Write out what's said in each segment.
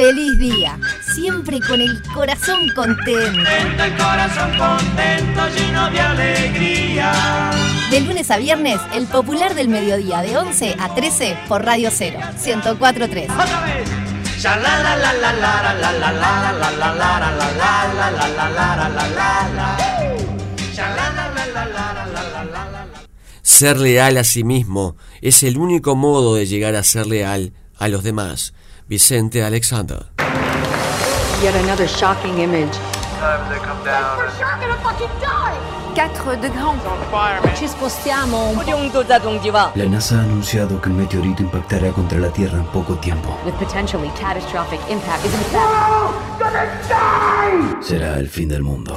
feliz día, siempre con el corazón contento. Contento el corazón contento, lleno de alegría. De lunes a viernes, el popular del mediodía de 11 a 13 por Radio 0, 1043. Otra vez. Ser leal a sí mismo es el único modo de llegar a ser leal a los demás. Vicente Alexander. Yet another shocking image. Ci spostiamo un La NASA ha anunciado que un meteorito impactará contra la Tierra en poco tiempo. With potentially catastrophic impact is in fact fin del mundo.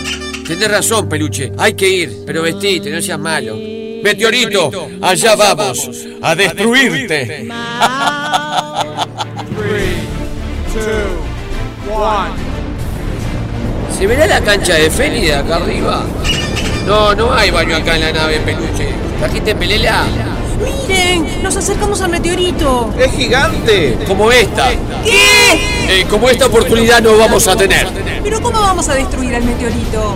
Tenés razón, peluche. Hay que ir, pero vestite, no seas malo. Meteorito, allá vamos, a destruirte. ¿Se verá la cancha de Feli de acá arriba? No, no hay baño acá en la nave, peluche. ¿Trajiste pelela? ¡Miren! ¡Nos acercamos al meteorito! ¡Es gigante! Como esta. ¿Qué? Eh, como esta oportunidad no vamos a tener. ¿Pero cómo vamos a destruir al meteorito?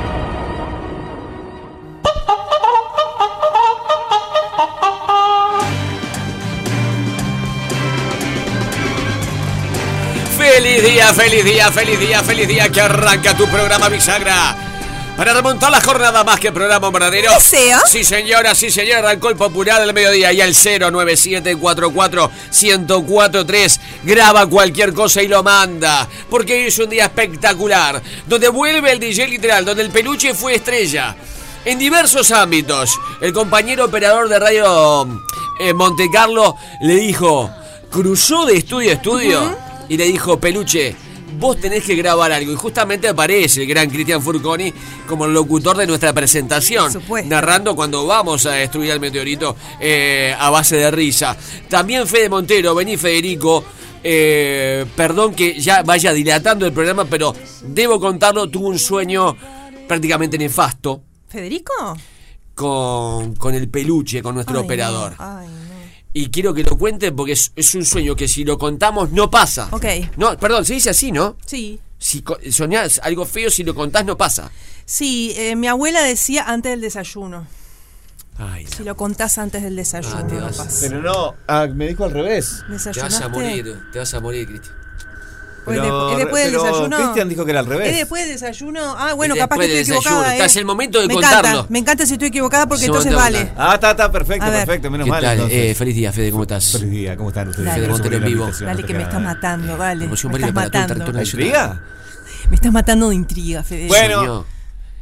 Feliz día, feliz día, feliz día, feliz día que arranca tu programa Bisagra. Para remontar la jornada más que programa verdadero. ¿Desea? Sí, señora, sí, señora. Arrancó el popular del mediodía y al 09744-1043 graba cualquier cosa y lo manda. Porque hoy es un día espectacular. Donde vuelve el DJ literal, donde el peluche fue estrella. En diversos ámbitos. El compañero operador de radio eh, Monte Carlo le dijo, cruzó de estudio a estudio y le dijo, peluche, vos tenés que grabar algo. Y justamente aparece el gran Cristian Furconi como el locutor de nuestra presentación, Por supuesto. narrando cuando vamos a destruir el meteorito eh, a base de risa. También Fede Montero, vení Federico. eh, perdón que ya vaya dilatando el programa, pero debo contarlo, tuvo un sueño prácticamente nefasto ¿Federico? con, con el peluche, con nuestro Ay, no, operador. ay, no. Y quiero que lo cuente porque es, es un sueño que si lo contamos no pasa. Ok. No, perdón, se dice así, ¿no? Sí. Si soñás algo feo, si lo contás no pasa. Sí, eh, mi abuela decía antes del desayuno. Ay, Si lo contás antes del desayuno, Ah, te no pasa. Pero no, ah, me dijo al revés. te vas a morir, te vas a morir, Cristi. Pues Pero- de- ¿Es después del pero desayuno? Cristian dijo que era al revés. ¿Es después del desayuno? Ah, bueno, Es capaz que estoy equivocada. desayuno. ¿eh? Es el momento de me contarlo. Encanta, me encanta si estoy equivocada porque entonces de vale. Ah, está, está, perfecto, perfecto, menos ¿Qué mal. tal? Eh, feliz día, Fede, ¿cómo estás? Feliz día, ¿cómo están ustedes? Por Montero en vivo. Dale que me antes estás matando, vale. Me estás matando. territorio ¿Intriga? Me estás matando de intriga, Fede. Bueno.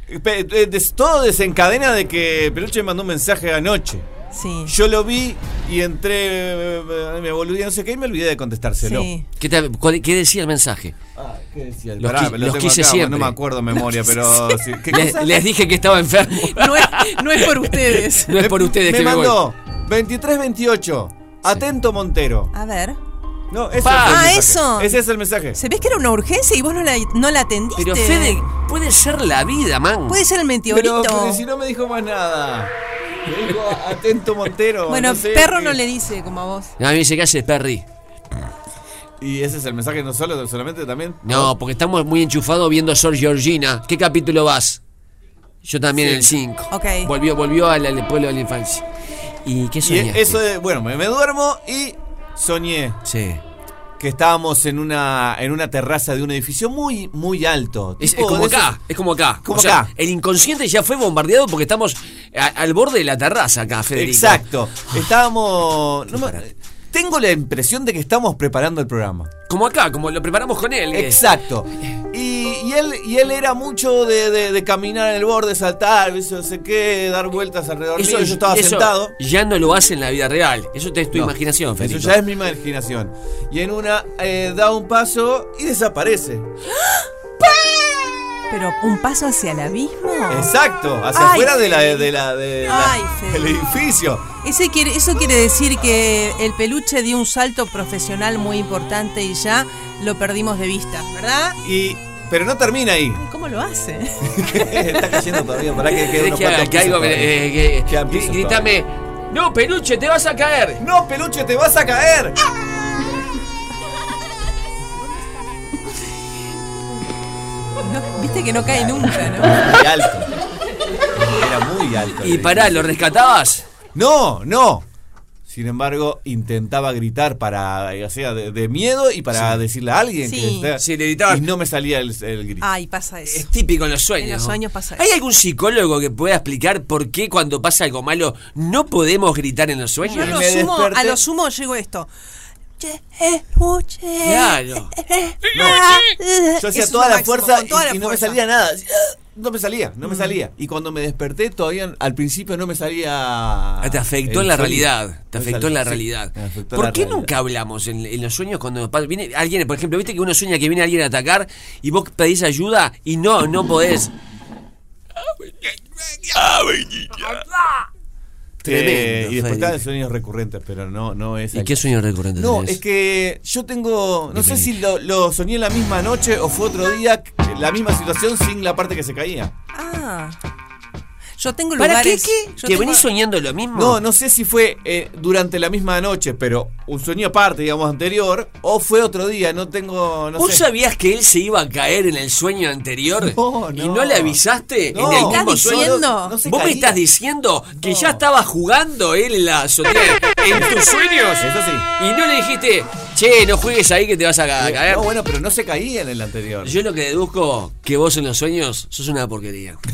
Eh, todo desencadena de que Peluche me mandó un mensaje anoche. Sí. Yo lo vi y entré, eh, me volví, no sé qué, y me olvidé de contestárselo. Sí. ¿Qué, te- cuál- qué decía el mensaje? Ah, ¿qué decía? Los Pará, qui- lo los tengo quise acá, siempre. No me acuerdo de memoria, pero... sí, ¿qué Les, cosa? les dije que estaba enfermo. No es, no es por ustedes. No es por ustedes me que me mandó 2328. Atento Montero. A ver. No, ese Ah, eso. Ese es el mensaje. ¿Se ves que era una urgencia y vos no la, no la atendiste? Pero Fede, puede ser la vida, man. Puede ser el Pero, meteorito. pero si no me dijo más nada. Le atento Montero. Bueno, no sé perro qué. no le dice como a vos. A mí me dice, ¿qué haces, Perry? Y ese es el mensaje no solo, solamente también. No, porque estamos muy enchufados viendo Sor Georgina. ¿Qué capítulo vas? Yo también en el 5. Ok. Volvió, volvió al, al pueblo de la infancia. ¿Y qué Y soñaste? eso de, bueno, me, me duermo y soñé Sí. Que estábamos en una en una terraza de un edificio muy muy alto. Es, como esos- acá, es como acá. Como O sea, acá. El inconsciente ya fue bombardeado porque estamos a- al borde de la terraza acá, Federico. Exacto. Estábamos no me- tengo la impresión de que estamos preparando el programa. Como acá, como lo preparamos con él. Exacto. Y, y él y él era mucho de, de- de caminar en el borde, saltar, eso no sé qué, dar vueltas alrededor mío. Yo estaba eso sentado. Ya no lo hace en la vida real. Eso es tu No, imaginación, Eso Federico. ya es mi imaginación. Y en una eh, da un paso y desaparece. Pero un paso hacia el abismo. Exacto, hacia Ay, afuera de la, de la, de la- Ay, del edificio. Ese quiere, eso quiere decir que el peluche dio un salto profesional muy importante y ya lo perdimos de vista, ¿verdad? Y, pero no termina ahí. ¿Cómo lo hace? Está cayendo todavía, para que quede ¿Querés unos que haga- que algo, eh, que- Quedan gri- pisos grítame. No, peluche, te vas a caer. ¡No, peluche, te vas a caer! No, Viste que no cae nunca, ¿no? Muy alto. Era muy alto. Y pará, ¿lo rescatabas? No, no. Sin embargo, intentaba gritar para, o sea, de, de miedo y para decirle a alguien Sí. que está- Sí, le gritaba. Y no me salía el, el grito. Ay, pasa eso. Es típico en los sueños. En los sueños pasa eso. ¿Hay algún psicólogo que pueda explicar por qué cuando pasa algo malo no podemos gritar en los Yo sueños? a lo, me sumo, desperté- a lo sumo llego esto. Che, escuche. Claro. Yo hacía Eso es toda lo la máximo, fuerza con toda y, no me salía nada. No me salía, no me salía. Y cuando me desperté, todavía al principio no me salía. Ah, te afectó en la sonido. realidad. Te afectó en la sí, realidad. ¿Por la qué realidad. nunca hablamos en, en los sueños cuando viene alguien, por ejemplo, viste que uno sueña que viene alguien a atacar y vos pedís ayuda y no, no podés? Tremendo, Eh, y después estaban sueños recurrentes, pero no, no es. ¿Y qué sueño recurrente No, tenés? es que yo tengo. No sé si lo, lo soñé la misma noche o fue otro día, la misma situación sin la parte que se caía. Ah. Yo tengo ¿Para qué? lugares. ¿Qué? yo ¿Que tengo- venís soñando lo mismo? No, no sé si fue eh, durante la misma noche, pero un sueño aparte, digamos, anterior, o fue otro día, no tengo. No ¿Vos sé. sabías que él se iba a caer en el sueño anterior? No, ¿Y no. le avisaste No. en el ¿Me mismo estás sueño? diciendo? No ¿Vos me estás diciendo que No. ya estaba jugando él en la azotea en tus sueños? Eso sí. Y no le dijiste, che, no juegues ahí que te vas a a caer. No, bueno, pero no se caía en el anterior. Yo lo que deduzco que vos en los sueños sos una porquería.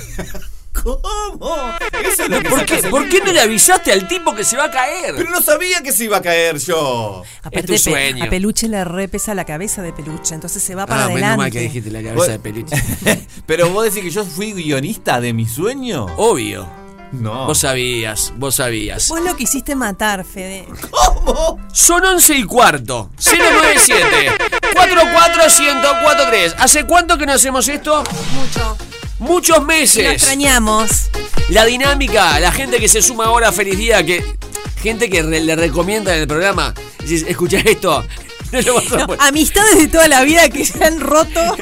¿Cómo? Eso es lo que ¿Por qué, ¿Por qué no le avisaste al tipo que se va a caer? Pero no sabía que se iba a caer yo. Aparte, Es tu sueño. a Peluche le repesa la cabeza de Peluche, entonces se va para ah, menos adelante. mal que dijiste la cabeza de peluche. Pero vos decís que yo fui guionista de mi sueño. Obvio. No. Vos sabías, vos sabías. Vos lo quisiste matar, Fede. ¿Cómo? Son 11 y cuarto. 097 44143. ¿Hace cuánto que no hacemos esto? Mucho. Muchos lo meses. extrañamos. La dinámica, la gente que se suma ahora, feliz día, que gente que re- le recomienda en el programa. Escucha esto. No No, amistades de toda la vida que se han roto.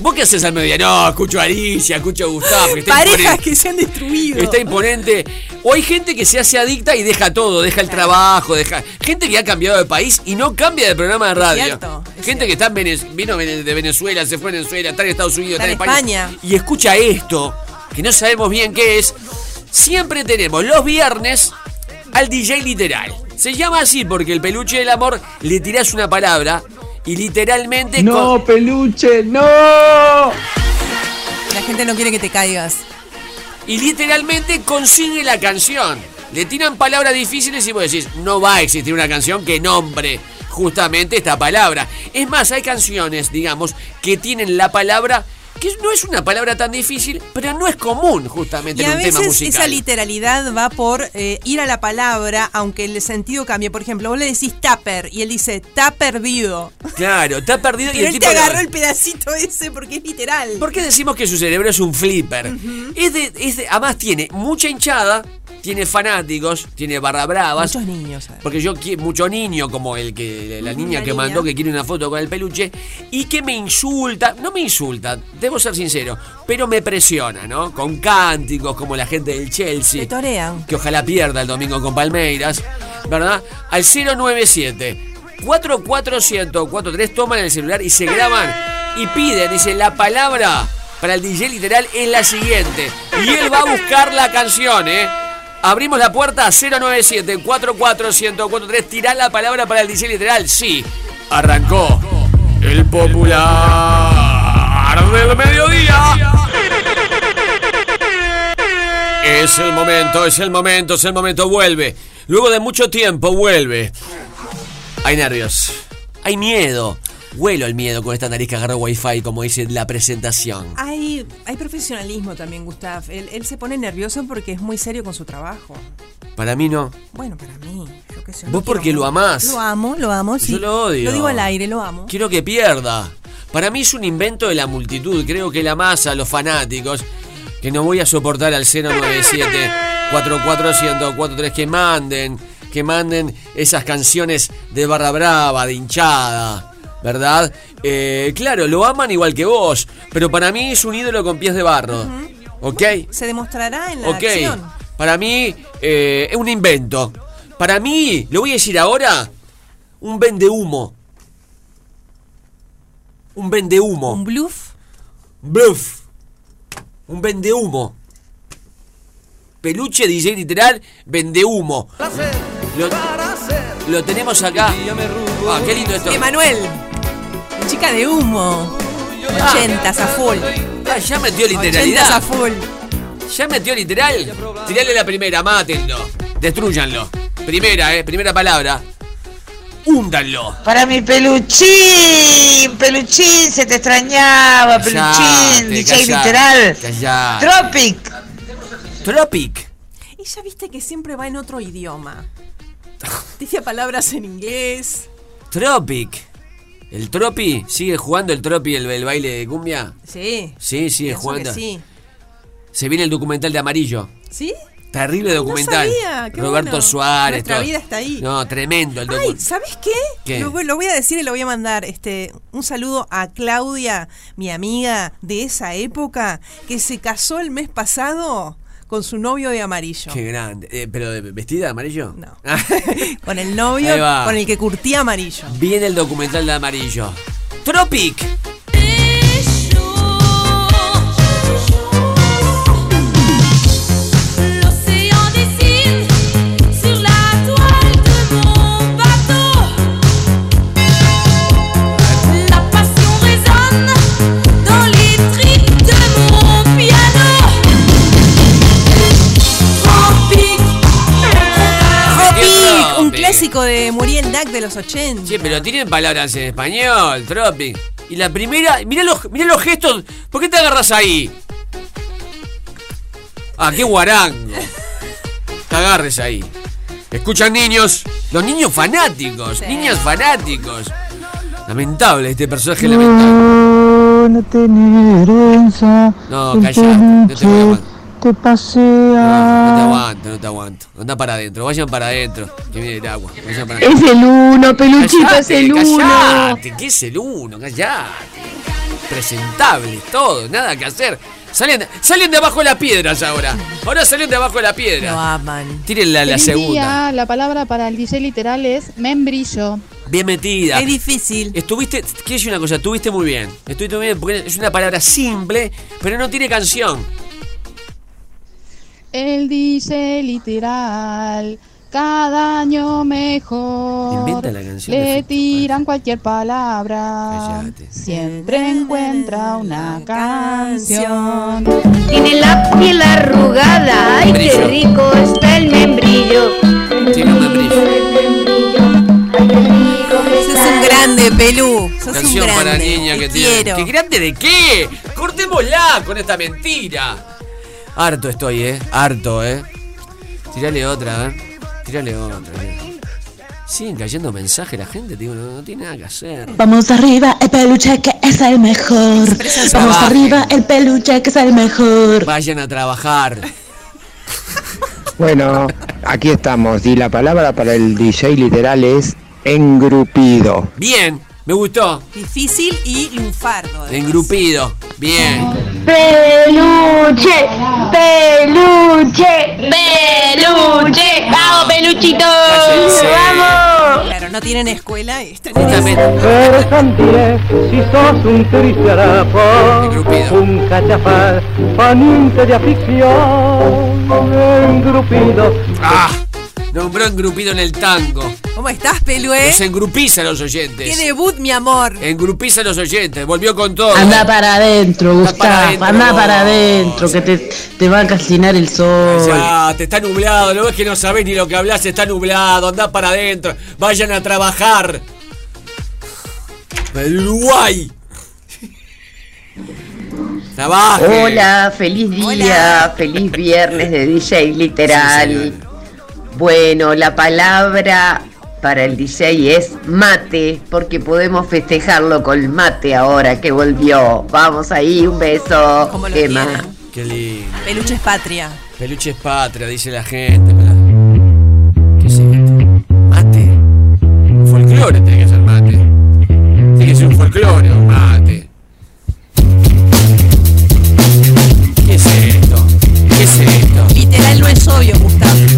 ¿Vos qué haces al mediodía? No, escucho a Alicia, escucho a Gustavo. que está Parejas imponente. que se han destruido. Está imponente. O hay gente que se hace adicta y deja todo, deja el trabajo, deja. Gente que ha cambiado de país y no cambia de programa de radio. cierto, es gente que está en Venez- vino de Venezuela, se fue a Venezuela, está en Estados Unidos, Está en España. España. Y escucha esto, que no sabemos bien qué es. Siempre tenemos los viernes al DJ literal. Se llama así porque el peluche del amor le tirás una palabra y literalmente. con- peluche, no. La gente no quiere que te caigas. y literalmente consigue la canción. Le tiran palabras difíciles y vos decís, no va a existir una canción que nombre justamente esta palabra. Es más, hay canciones, digamos, que tienen la palabra que no es una palabra tan difícil, pero no es común justamente Y en a un tema veces esa musical. literalidad va por eh, ir a la palabra, aunque el sentido cambie. Por ejemplo, vos le decís tupper y él dice está perdido. Claro, está perdido y Pero el él tipo te lo- agarró el pedacito ese porque es literal. ¿Por qué decimos que su cerebro es un flipper? es de, es de- además tiene mucha hinchada, tiene fanáticos, tiene barra bravas. Muchos niños. ¿sabes? Porque yo quiero mucho niño, como el que la niña Una que niña. mandó que quiere una foto con el peluche, y que me insulta, no me insulta, debo ser sincero, pero me presiona, ¿no? Con cánticos como la gente del Chelsea. Torean. que ojalá pierda el domingo con Palmeiras, ¿verdad? Al 097 44143 toman el celular y se graban y piden, dice, la palabra para el DJ literal es la siguiente. Y él va a buscar la canción, ¿eh? Abrimos la puerta 097 44143 tirá la palabra para el DJ literal. Sí, arrancó el popular del mediodía. Es el momento, es el momento, es el momento, vuelve. Luego de mucho tiempo, vuelve. Hay nervios, hay miedo. Huelo el miedo con esta nariz que agarró wifi, como dice la presentación. Hay, hay profesionalismo también, Gustav. Él, él se pone nervioso porque es muy serio con su trabajo. Para mí no. Bueno, para mí. Yo qué sé, Vos no porque lo amás. Lo amo, lo amo, sí. Yo lo odio. Lo digo al aire, lo amo. Quiero que pierda. Para mí es un invento de la multitud. Creo que la masa, los fanáticos, que no voy a soportar al 097 44143 que manden, que manden esas canciones de barra brava, de hinchada, ¿verdad? Eh, claro, lo aman igual que vos, pero para mí es un ídolo con pies de barro. ¿Ok? Se demostrará en la Ok. acción. Para mí eh, es un invento. Para mí, lo voy a decir ahora, un vende humo. Un vende humo. Un bluff. Bluff. Un vende humo. Peluche DJ literal, vende humo. Lo, lo tenemos acá. Ah, qué lindo esto. Emanuel. Chica de humo. Ah. Ochentas a full. Ah, ya metió Ochentas a literalidad. full. Ya metió literal. Tirale la primera, mátenlo. Destruyanlo. Primera, eh, primera palabra. Húndanlo. Para mi peluchín, peluchín, se te extrañaba, peluchín, DJ callate, literal. callate. Tropic. Tropic. Y ya viste que siempre va en otro idioma. Dice palabras en inglés. Tropic. ¿El Tropi? ¿Sigue jugando el Tropi el, el baile de cumbia? Sí. Sí, sigue jugando. sí. Se viene el documental de Amarillo. ¿Sí? Terrible documental. sabía, qué Roberto bueno. Suárez. Nuestra todo. vida está ahí. No, tremendo el documental. ¿sabes qué? ¿Qué? Lo, lo voy a decir y lo voy a mandar. Este, un saludo a Claudia, mi amiga de esa época, que se casó el mes pasado con su novio de amarillo. Qué grande. Eh, ¿Pero de- vestida de amarillo? No. Con el novio con el que curtía amarillo. Viene el documental de Amarillo. Tropic. De los 80. Sí, pero tienen palabras en español, Tropic. Y la primera, mira los, mirá los gestos. ¿Por qué te agarras ahí? Ah, qué guarango. Te agarres ahí. Escuchan niños. Los niños fanáticos. Niñas fanáticos. Lamentable este personaje lamentable. No. No, callate, no te voy a te pasea. No te aguanto, no te aguanto. Anda para adentro, vayan para adentro. Que viene el agua. Vayan para Es el uno, peluchito, es Callate, el uno. Callate, ¿qué es el uno? Callate. Presentable, todo, nada que hacer. Salen, salen de abajo de las piedras ahora. Ahora salen de abajo de la piedra. Lo aman. Tiren la, la Feliz segunda. día, la palabra para el DJ literal es membrillo. Bien metida. Es difícil. Estuviste, quiero decir una cosa, estuviste muy bien. Estuviste muy bien porque es una palabra simple, pero no tiene canción. El DJ literal, cada año mejor. Inventa la canción Le tiran cualquier palabra. Cállate. Siempre encuentra una canción. Tiene la piel arrugada, ay qué rico está el membrillo. Tiene un membrillo. Sos un grande, Pelú. Sos un Canción grande. para niña Te que tiene. quiero. ¿Qué grande de qué? Cortémosla con esta mentira. Harto estoy, eh. Harto, eh. Tirale otra, a ver. Tirale otra. eh. Siguen cayendo mensajes la gente, digo, no, no tiene nada que hacer. Vamos arriba, el peluche que es el mejor. Vamos trabajen. arriba, el peluche que es el mejor. Vayan a trabajar. Bueno, aquí estamos y la palabra para el DJ literal es engrupido. Bien, me gustó. Difícil y lunfardo. Engrupido. Bien. Peluche, peluche, peluche. Vamos, peluchito. Vamos. Claro, no tienen escuela y están Eres sentiré si sos un triste harapo, un cachafaz, paniente de afición, engrupido. ¡Ah! Nombró engrupido en el tango. ¿Cómo estás, Pelué? Los engrupiza a los oyentes. ¡Qué debut, mi amor! Engrupiza a los oyentes. Volvió con todo. Anda para adentro, Gustavo. Anda para adentro, que te, te va a calcinar el sol. Ya, te está nublado, lo ves que no sabés ni lo que hablas, está nublado, andá para adentro, vayan a trabajar. El Uruguay. Trabaje. Hola, feliz día, feliz viernes de DJ literal. Bueno, la palabra para el DJ es mate, porque podemos festejarlo con mate ahora que volvió. Vamos ahí, un beso. ¿Cómo lo Emma. quieren? Qué lindo. Peluche es patria. Peluche es patria, dice la gente. ¿Qué es esto? Mate. Un folclore tiene que ser mate. Tiene que ser un folclore, un mate. ¿Qué es esto? ¿Qué es esto? Literal no es obvio, Gustavo.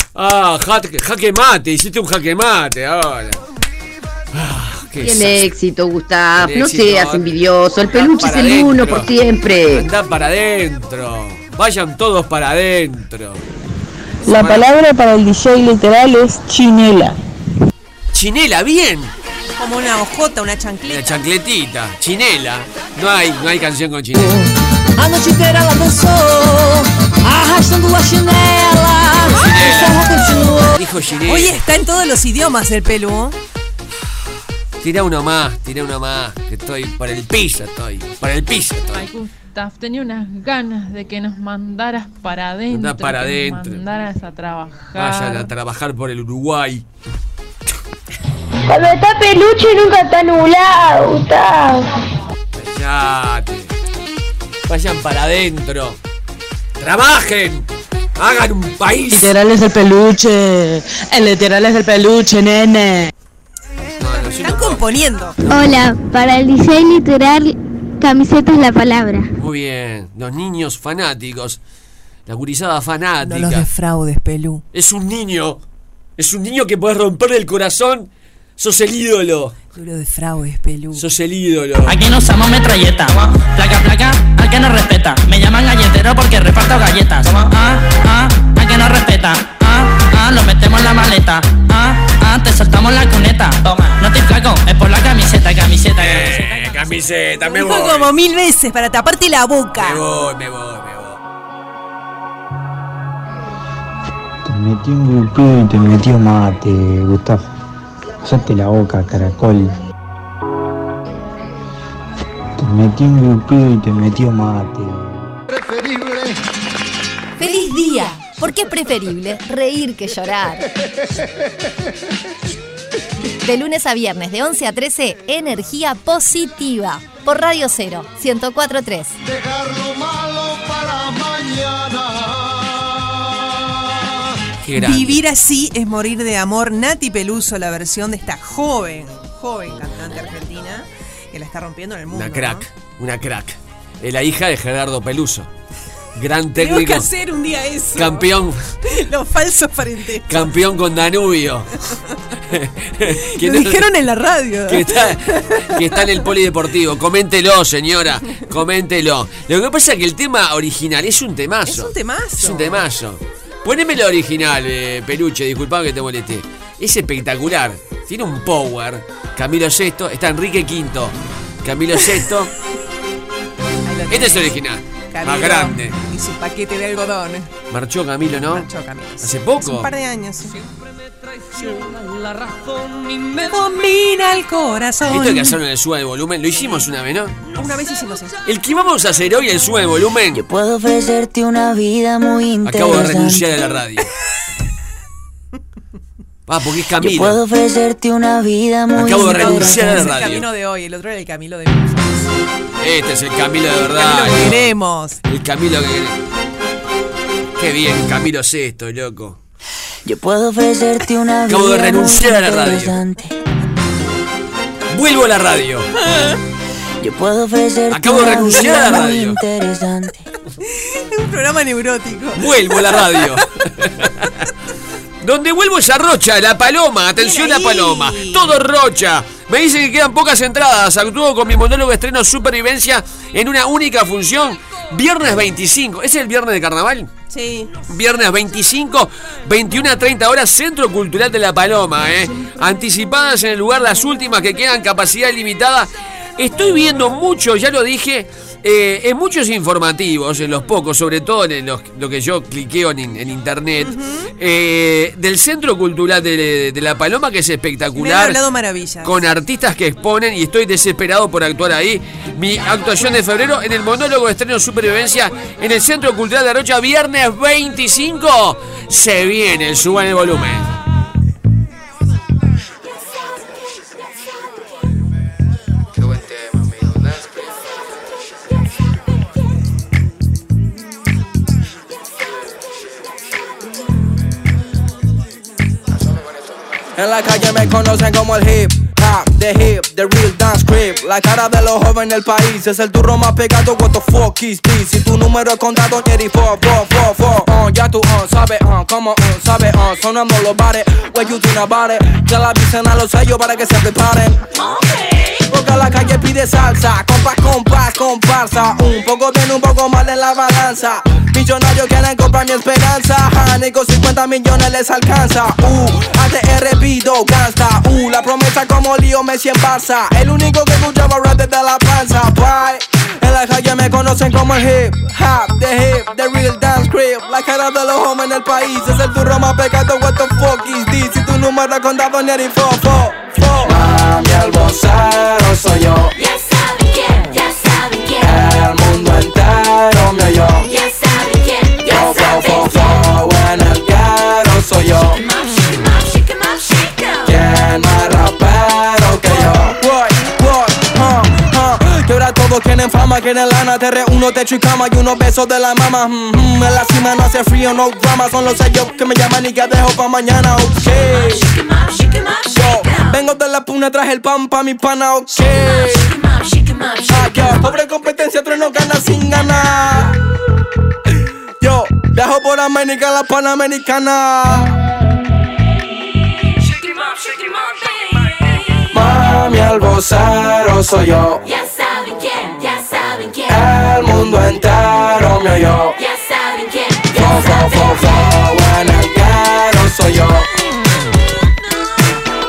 Ah, jaque, jaque mate, hiciste un jaque mate ahora. Ah, qué Tiene éxito, Gustav. Tiene No éxito. seas envidioso. El peluche es el uno por siempre. Andá para adentro. Vayan todos para adentro. La palabra para el DJ literal es chinela. Chinela, bien. Como una hojota, una chancleta. La chancletita. Chinela. No hay, no hay canción con chinela. A noite inteira ela dançou, arrastando a chinela. O forró continuou. Dijo Chinela. Hoy está en todos los idiomas el pelu. Tira uno más, tira uno más. Que estoy por el piso, estoy. Por el piso Ay, estoy. Gustav, tenía unas ganas de que nos mandaras para adentro. Andá para que nos adentro. mandaras a trabajar. Vayan a trabajar por el Uruguay. Cuando está peluche nunca está nublado, Gustavo. Vayan para adentro. Trabajen. Hagan un país. Literal es el peluche. El literal es el peluche, nene. Están componiendo. Hola, para el DJ literal, camiseta es la palabra. Muy bien. Los niños fanáticos. La gurizada No fanática. los defraudes, pelu. Es un niño. Es un niño que puedes romperle el corazón. Sos el ídolo. No lo defraudes, pelu. Sos el ídolo. Aquí no usamos metralleta. Placa, placa, al que no respeta. Me llaman galletero porque reparto galletas. Ah, ah, al que no respeta. Ah, ah, lo metemos en la maleta. Ah, ah, te soltamos la cuneta. Toma, no te flaco, es por la camiseta, camiseta. Eh, camiseta, me Dijo voy. como mil veces para taparte la boca. Me voy, me voy, me voy. Te metió un grupito y te metió mate, Gustavo. Usate la boca, caracol. Te metió un grupito y te metió mate. ¡Feliz día! Porque es preferible reír que llorar. De lunes a viernes, de 11 a 13, energía positiva. Por Radio 0, 1043. Qué grande. Vivir así es morir de amor. Nati Peluso, la versión de esta joven, joven cantante argentina que la está rompiendo en el mundo. Una crack, una crack. Es la hija de Gerardo Peluso. Gran Tenemos que técnico. hacer un día eso. Campeón, Los falsos parentescos. campeón con Danubio. Que Lo dijeron en la radio. que está, que está en el polideportivo. Coméntelo, señora. Coméntelo. Lo que pasa es que el tema original es un temazo. Es un temazo. Es un temazo. Poneme lo original, eh, Peluche, disculpa que te molesté. Es espectacular. Tiene un power. Camilo VI, está Enrique V. Camilo VI. Este es el original. Camilo Más grande. Y su paquete de algodón. Marchó Camilo, ¿no? Marchó Camilo. ¿Hace Hace poco? un par de años. sí. La razón y me domina el corazón. Esto hay que hacerlo en el sube de volumen. Lo hicimos una vez, ¿no? Una vez hicimos eso. El que vamos a hacer hoy, el sube de volumen. Puedo ofrecerte una vida muy interesante. Acabo de renunciar a la radio. Ah, porque es Yo Camilo. puedo ofrecerte una vida muy Acabo de renunciar a la Es el radio. camino de hoy, el otro era el camino de Este es el Camilo de verdad. Camilo que queremos. El Camilo que queremos. Qué bien, Camilo es esto, loco. Yo puedo ofrecerte una vida Acabo de renunciar muy a la radio. interesante. Vuelvo a la radio. Yo puedo ofrecerte Acabo de una renunciar a la vida muy radio. interesante. Un programa neurótico. Vuelvo a la radio. Donde vuelvo es a Rocha, La Paloma. Atención, La Paloma. Todo Rocha. Me dicen que quedan pocas entradas. Actúo con mi monólogo estreno Supervivencia en una única función. Viernes 25. ¿Es el viernes de carnaval? Sí. Viernes 25, 21 a 30 horas, Centro Cultural de La Paloma, ¿eh? Anticipadas en el lugar, las últimas que quedan, capacidad limitada. Estoy viendo mucho, ya lo dije, eh, en muchos informativos, en los pocos, sobre todo en los, lo que yo cliqueo en, en internet, eh, del Centro Cultural de, de La Paloma, que es Me han espectacular hablado maravillas. con artistas que exponen y estoy desesperado por actuar ahí. Mi actuación de febrero en el monólogo de estreno Supervivencia en el Centro Cultural de Rocha, viernes 25. Se viene, suban el volumen. En la calle me conocen como el hip the hip, the real dance creep. La cara de los jóvenes del país es el turro más pegado. What the fuck is this? Si tu número es contado, Jerry, four, four, four, four. Uh, ya tú, uh, sabes, uh, como, uh, sabes, uh, sonando los bares. What you think about it? Ya la avisen a los sellos para que se preparen. Porque la calle pide salsa, compás, compás, comparsa. Un poco tiene un poco mal en la balanza. Millonarios quieren comprar mi esperanza. Ni con 50 millones les alcanza. Uh, ATR pido gasta. Uh, la promesa como lío El único que escuchaba rap desde la panza. Bye. En la calle me conocen como el hip hop, the hip, the real dance crib. La cara de los hombres en el país es el turro más pecado. What the fuck is this? Si tu número es contado, ni fo, fo, fo. Mami, el vocero quieren lana, te reúno, techo y cama y unos besos de la mama. Mm, mm, en la cima no hace frío, no drama, son los sellos que me llaman y que dejo pa' mañana, ok. Yo, vengo de la puna, traje el pan pa' mi pana, ok. Ah, yo, pobre competencia, tres no gana sin ganar. Yo, viajo por América, la panamericana. Mami, el vocero soy yo. Ya El mundo entero me oyó. Ya saben quién, Fo, fo, fo, fo, en el soy yo.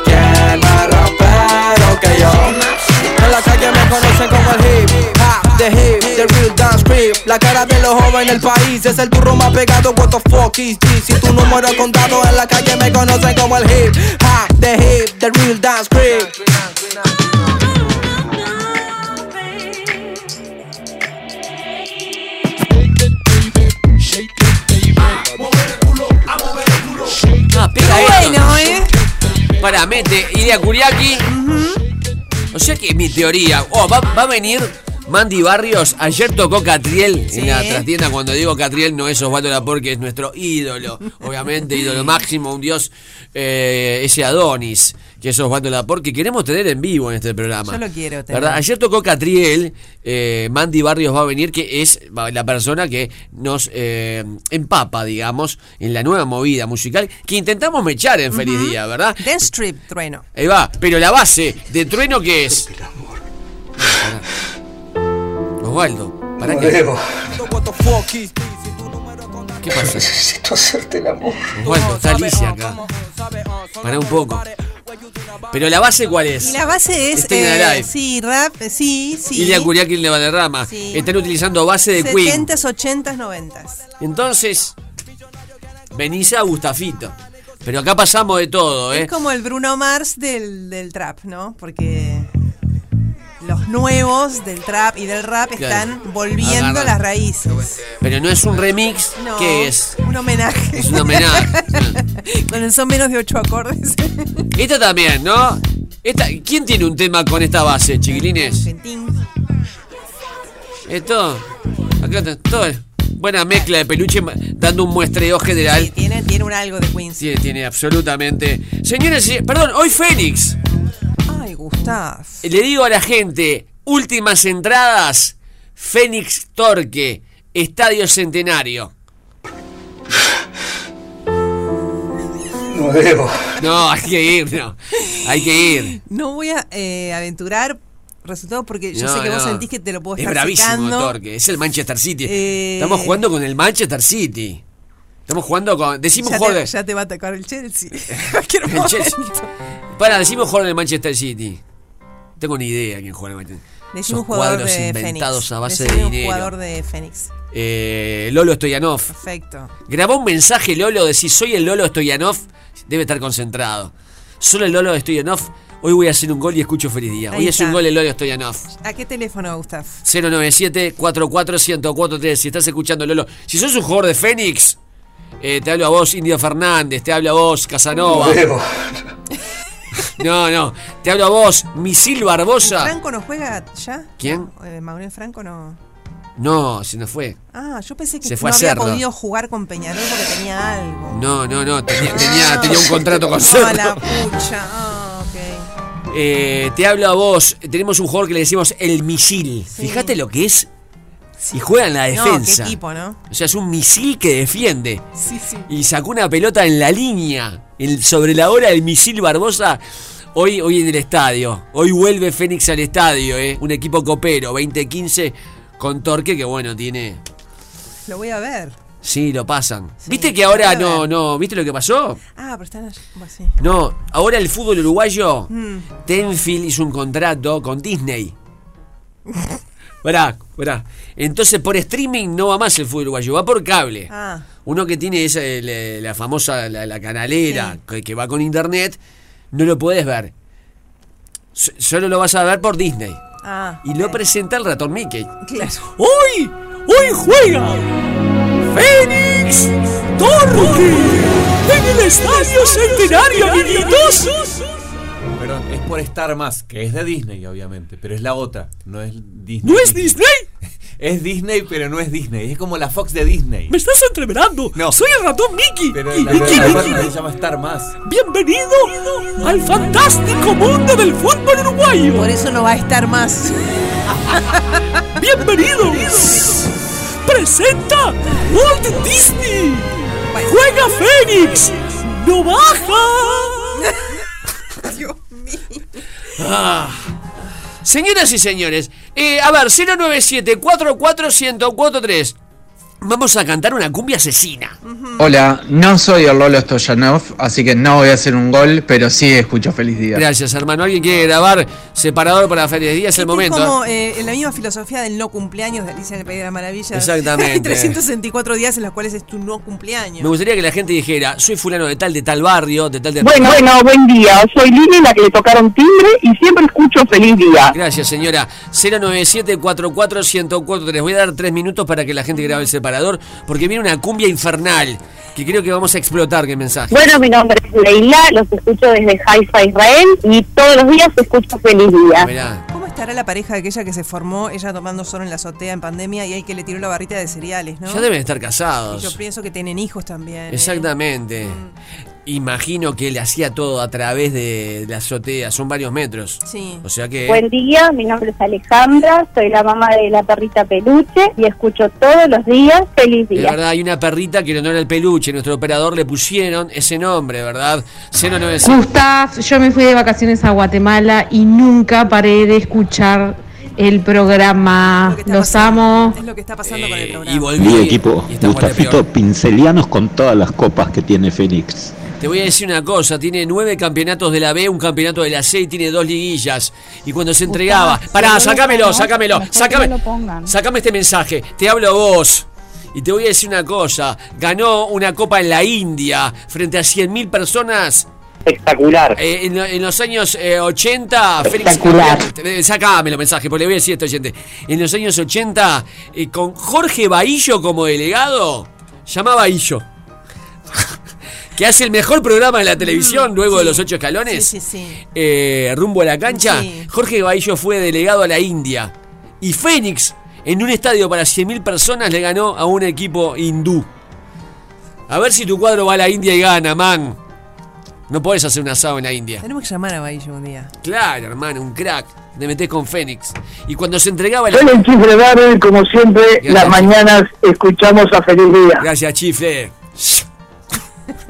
¿Quién más rapero que yo? En la calle me conocen como el hip hop, the hip, the real dance creep. La cara de los jóvenes del país es el turro más pegado. What the fuck is this? Si tu número es contado en la calle me conocen como el hip hop, the hip, the real dance creep. Bueno, esto. Para, mete Iria Kuriaki. O sea que mi teoría. Oh, va, va a venir Mandy Barrios. Ayer tocó Catriel en la trastienda. Cuando digo Catriel no es Osvaldo Lapor, que es nuestro ídolo. Obviamente, ídolo máximo, un dios. eh, ese Adonis, que es Osvaldo Lapor, que queremos tener en vivo en este programa. Yo lo quiero tener. ¿Verdad? Ayer tocó Catriel, eh, Mandy Barrios va a venir, que es la persona que nos eh, empapa, digamos, en la nueva movida musical que intentamos mechar en Feliz Día, ¿verdad? Dance Strip, trueno. Ahí va, pero la base de trueno que es. Osvaldo, ¿para qué? ¿Qué pasa? Necesito hacerte el amor. Osvaldo, está Alicia acá. Para un poco. Pero la base, ¿cuál es? Y la base es. Staying eh, sí, rap, eh, sí, sí. Ilya Kuriakin de Valderrama. Sí. Están utilizando base de Queen. 70s, 80s, 90s. Entonces, venís a Gustafito. Pero acá pasamos de todo, ¿eh? Es como el Bruno Mars del, del trap, ¿no? Porque los nuevos del trap y del rap Claro. están volviendo Agarran. a las raíces. Pero no es un remix. No, ¿Qué es? Un homenaje. Es un homenaje. Son menos de ocho acordes. Esta también, ¿no? Esta, ¿Quién tiene un tema con esta base, chiquilines? Esto. Acá está todo. Buena mezcla de peluche dando un muestreo general. Tiene, tiene un algo de Queens. Tiene, tiene absolutamente. Señores, y- perdón, hoy Fénix. Ay, Gustav. Le digo a la gente, últimas entradas, Fénix Torque, Estadio Centenario. No debo. No, hay que ir, no. Hay que ir. No voy a eh, aventurar resultados porque yo No, sé que vos sentís que te lo puedo Es estar bravísimo secando. Torque, es el Manchester City. Eh, Estamos jugando con el Manchester City. Estamos jugando con. Decimos ya, te, ya te va a atacar el Chelsea. El Chelsea. Para, decimos jugador del Manchester City. Tengo ni idea quién juega en el Manchester Decime Esos un jugador cuadros de inventados Fénix. a base Decime de un dinero. jugador de Fénix. Eh, Lolo Stoyanov. Perfecto. Grabó un mensaje Lolo de si soy el Lolo Stoyanov, debe estar concentrado. Solo el Lolo Stoyanov, hoy voy a hacer un gol y escucho feliz día. Ahí Hoy es un gol el Lolo Stoyanov. ¿A qué teléfono, Gustav? 097-44-1043. Si estás escuchando Lolo, si sos un jugador de Fénix, eh, te hablo a vos, Indio Fernández, te hablo a vos, Casanova. No. No, te hablo a vos, Misil Barbosa. ¿Franco no juega ya? ¿Quién? Eh, Franco no. No, se nos fue. Ah, yo pensé que Se fue no a había Cerro. podido jugar con Peñarol porque tenía algo. No, no, no, tenía, tenía, tenía un contrato con Cerro. la pucha. Ah, ok. Eh, te hablo a vos. Tenemos un jugador que le decimos el misil. Fíjate lo que es. Y juega en la No, defensa. qué equipo, ¿no? O sea, es un misil que defiende. Sí, sí. Y sacó una pelota en la línea. el- sobre la hora del misil Barbosa. Hoy, hoy en el estadio. Hoy vuelve Fénix al estadio, ¿eh? Un equipo copero, 2015 con Torque, que bueno, tiene. Lo voy a ver. Sí, lo pasan. ¿Viste que ahora no, no? ¿Viste lo que pasó? Ah, pero están allá. Bueno, sí. No, ahora el fútbol uruguayo. Mm. Tenfield hizo un contrato con Disney. Verá, verá. Entonces por streaming no va más el fútbol uruguayo, va por cable. Ah. Uno que tiene esa, la, la famosa, la, la canalera, que, que va con internet, no lo puedes ver. S- solo lo vas a ver por Disney. Ah. Y lo presenta el ratón Mickey. Claro. ¡Hoy! ¡Hoy juega! ¡Fénix! ¡Torque! ¡En el Estadio Centenario, amiguitos! Perdón, es por Star Más, que es de Disney, obviamente, pero es la otra, no es Disney. ¿No es Disney? Es Disney, pero no es Disney, es como la Fox de Disney. ¡Me estás entreverando! No. ¡Soy el ratón Mickey! Pero ¿Y la, Mickey, la- la- Mickey? la- se llama Star Más. ¡Bienvenido al fantástico mundo del fútbol uruguayo! Por eso no va a estar más. ¡Bienvenidos! ¡Presenta Walt Disney! ¡Juega Fénix! ¡No baja! Ah. Señoras y señores, eh, a ver, 097 44143 Vamos a cantar una cumbia asesina. Hola, no soy el Lolo Stoyanov, así que no voy a hacer un gol, pero sí escucho Feliz Día. Gracias, hermano. ¿Alguien quiere grabar separador para Feliz Día? Es el Es momento. como ¿eh? en la misma filosofía del no cumpleaños de Alicia en el País de las Maravillas. Exactamente. Hay 364 días en los cuales es tu no cumpleaños. Me gustaría que la gente dijera, soy fulano de tal, de tal barrio, de tal, de Bueno, bueno, buen día. Soy Lili, la que le tocaron timbre y siempre escucho feliz día. Gracias, señora. 097 44143 Voy a dar tres minutos para que la gente grabe el separador, porque viene una cumbia infernal que creo que vamos a explotar. ¿Qué mensaje? Bueno, mi nombre es Leila, los escucho desde Haifa, Israel y todos los días escucho feliz día. Mirá. ¿Cómo estará la pareja de aquella que se formó, ella tomando sol en la azotea en pandemia y hay que le tiró la barrita de cereales, ¿no? Ya deben estar Y casados. yo pienso que tienen hijos también. ¿eh? Imagino que él hacía todo a través de la azotea, son varios metros. Sí. O sea que. Buen día, mi nombre es Alejandra, soy la mamá de la perrita peluche y escucho todos los días feliz día. verdad, hay una perrita que en honor al peluche, nuestro operador le pusieron ese nombre, ¿verdad? 097. Gustav, yo me fui de vacaciones a Guatemala y nunca paré de escuchar el programa. Los amo. Es lo que está pasando con el programa. Eh, Y volví. Mi equipo, y de Gustafito, pincelianos con todas las copas que tiene Fénix. Te voy a decir una cosa, tiene nueve campeonatos de la B, un campeonato de la C y tiene dos liguillas. Y cuando se entregaba... Pará, sacámelo, sacámelo, sacame, sacame este mensaje. Te hablo a vos. Y te voy a decir una cosa, ganó una copa en la India frente a 100.000 personas. Espectacular. Eh, en, lo- en los años eh, 80, Félix... Espectacular. Eh, Sacámelo mensaje, porque le voy a decir esto, oyente. En los años 80, eh, con Jorge Bahillo como delegado, llamaba Bahillo. Que hace el mejor programa de la televisión luego de los ocho escalones. Sí, sí, sí. eh, rumbo a la cancha, Sí. Jorge Bahillo fue delegado a la India. Y Fénix, en un estadio para 100.000 personas, le ganó a un equipo hindú. A ver si tu cuadro va a la India y gana, man. No podés hacer un asado en la India. Tenemos que llamar a Baillo un día. Claro, hermano, un crack. Te metés con Fénix. Y cuando se entregaba el chifre Darrell, como siempre, Gracias, las Chifre. mañanas escuchamos a Feliz Día. Gracias, chifle.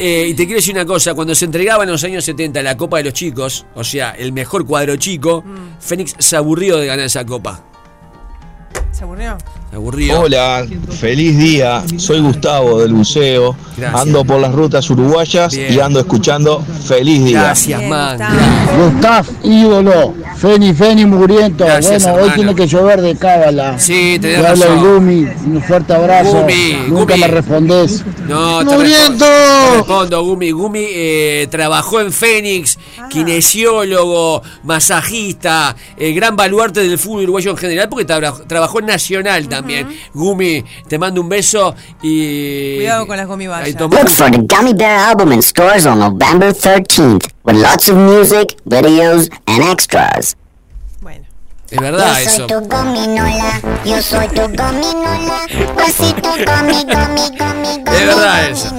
Eh, y te quiero decir una cosa, cuando se entregaba en los años 70 la Copa de los Chicos, o sea, el mejor cuadro chico, Fénix se aburrió de ganar esa copa. ¿Se aburrió? Hola, feliz día. Soy Gustavo del buceo. Gracias. Ando por las rutas uruguayas Bien. y ando escuchando Feliz día. Gracias, man. Gustav, ídolo, Feni Feni muriento. Gracias, bueno, hoy tiene que llover de cábala. Sí, Te habla el razón. Gumi, un fuerte abrazo. Gumi, Nunca Gumi. me respondés. No, te ¡Muriendo! respondo, te respondo, Gumi. Gumi eh, trabajó en Fénix, kinesiólogo, masajista, eh, gran baluarte del fútbol uruguayo en general, porque tra- trabajó en Nacional también. Gumi, te mando un beso y. Cuidado con las Look for the Gummy Bear album in stores on November 13th with lots of music, videos, and extras. Es verdad Yo eso. soy tu gominola, yo soy tu gominola, huesito gomi, gomi, gomi, gomi. Es verdad eso.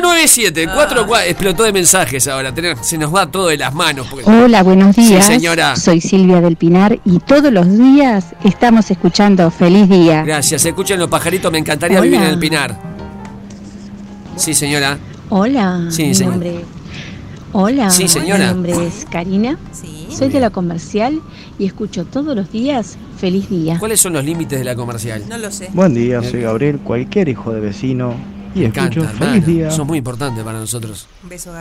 097, 4, explotó de mensajes ahora. Se nos va todo de las manos. porque- Hola, buenos Sí, días. señora. Soy Silvia del Pinar y todos los días estamos escuchando Feliz Día. Gracias, escuchen los pajaritos, me encantaría Hola. vivir en el Pinar. Sí, señora. Hola, Sí, mi señora. nombre Hola, Sí, señora. mi nombre es Karina. Soy de la comercial y escucho todos los días Feliz Día. ¿Cuáles son los límites de la comercial? No lo sé. Buen día, soy Gabriel, cualquier hijo de vecino. Y Me escucho encanta, feliz hermano. día. Son muy importantes para nosotros.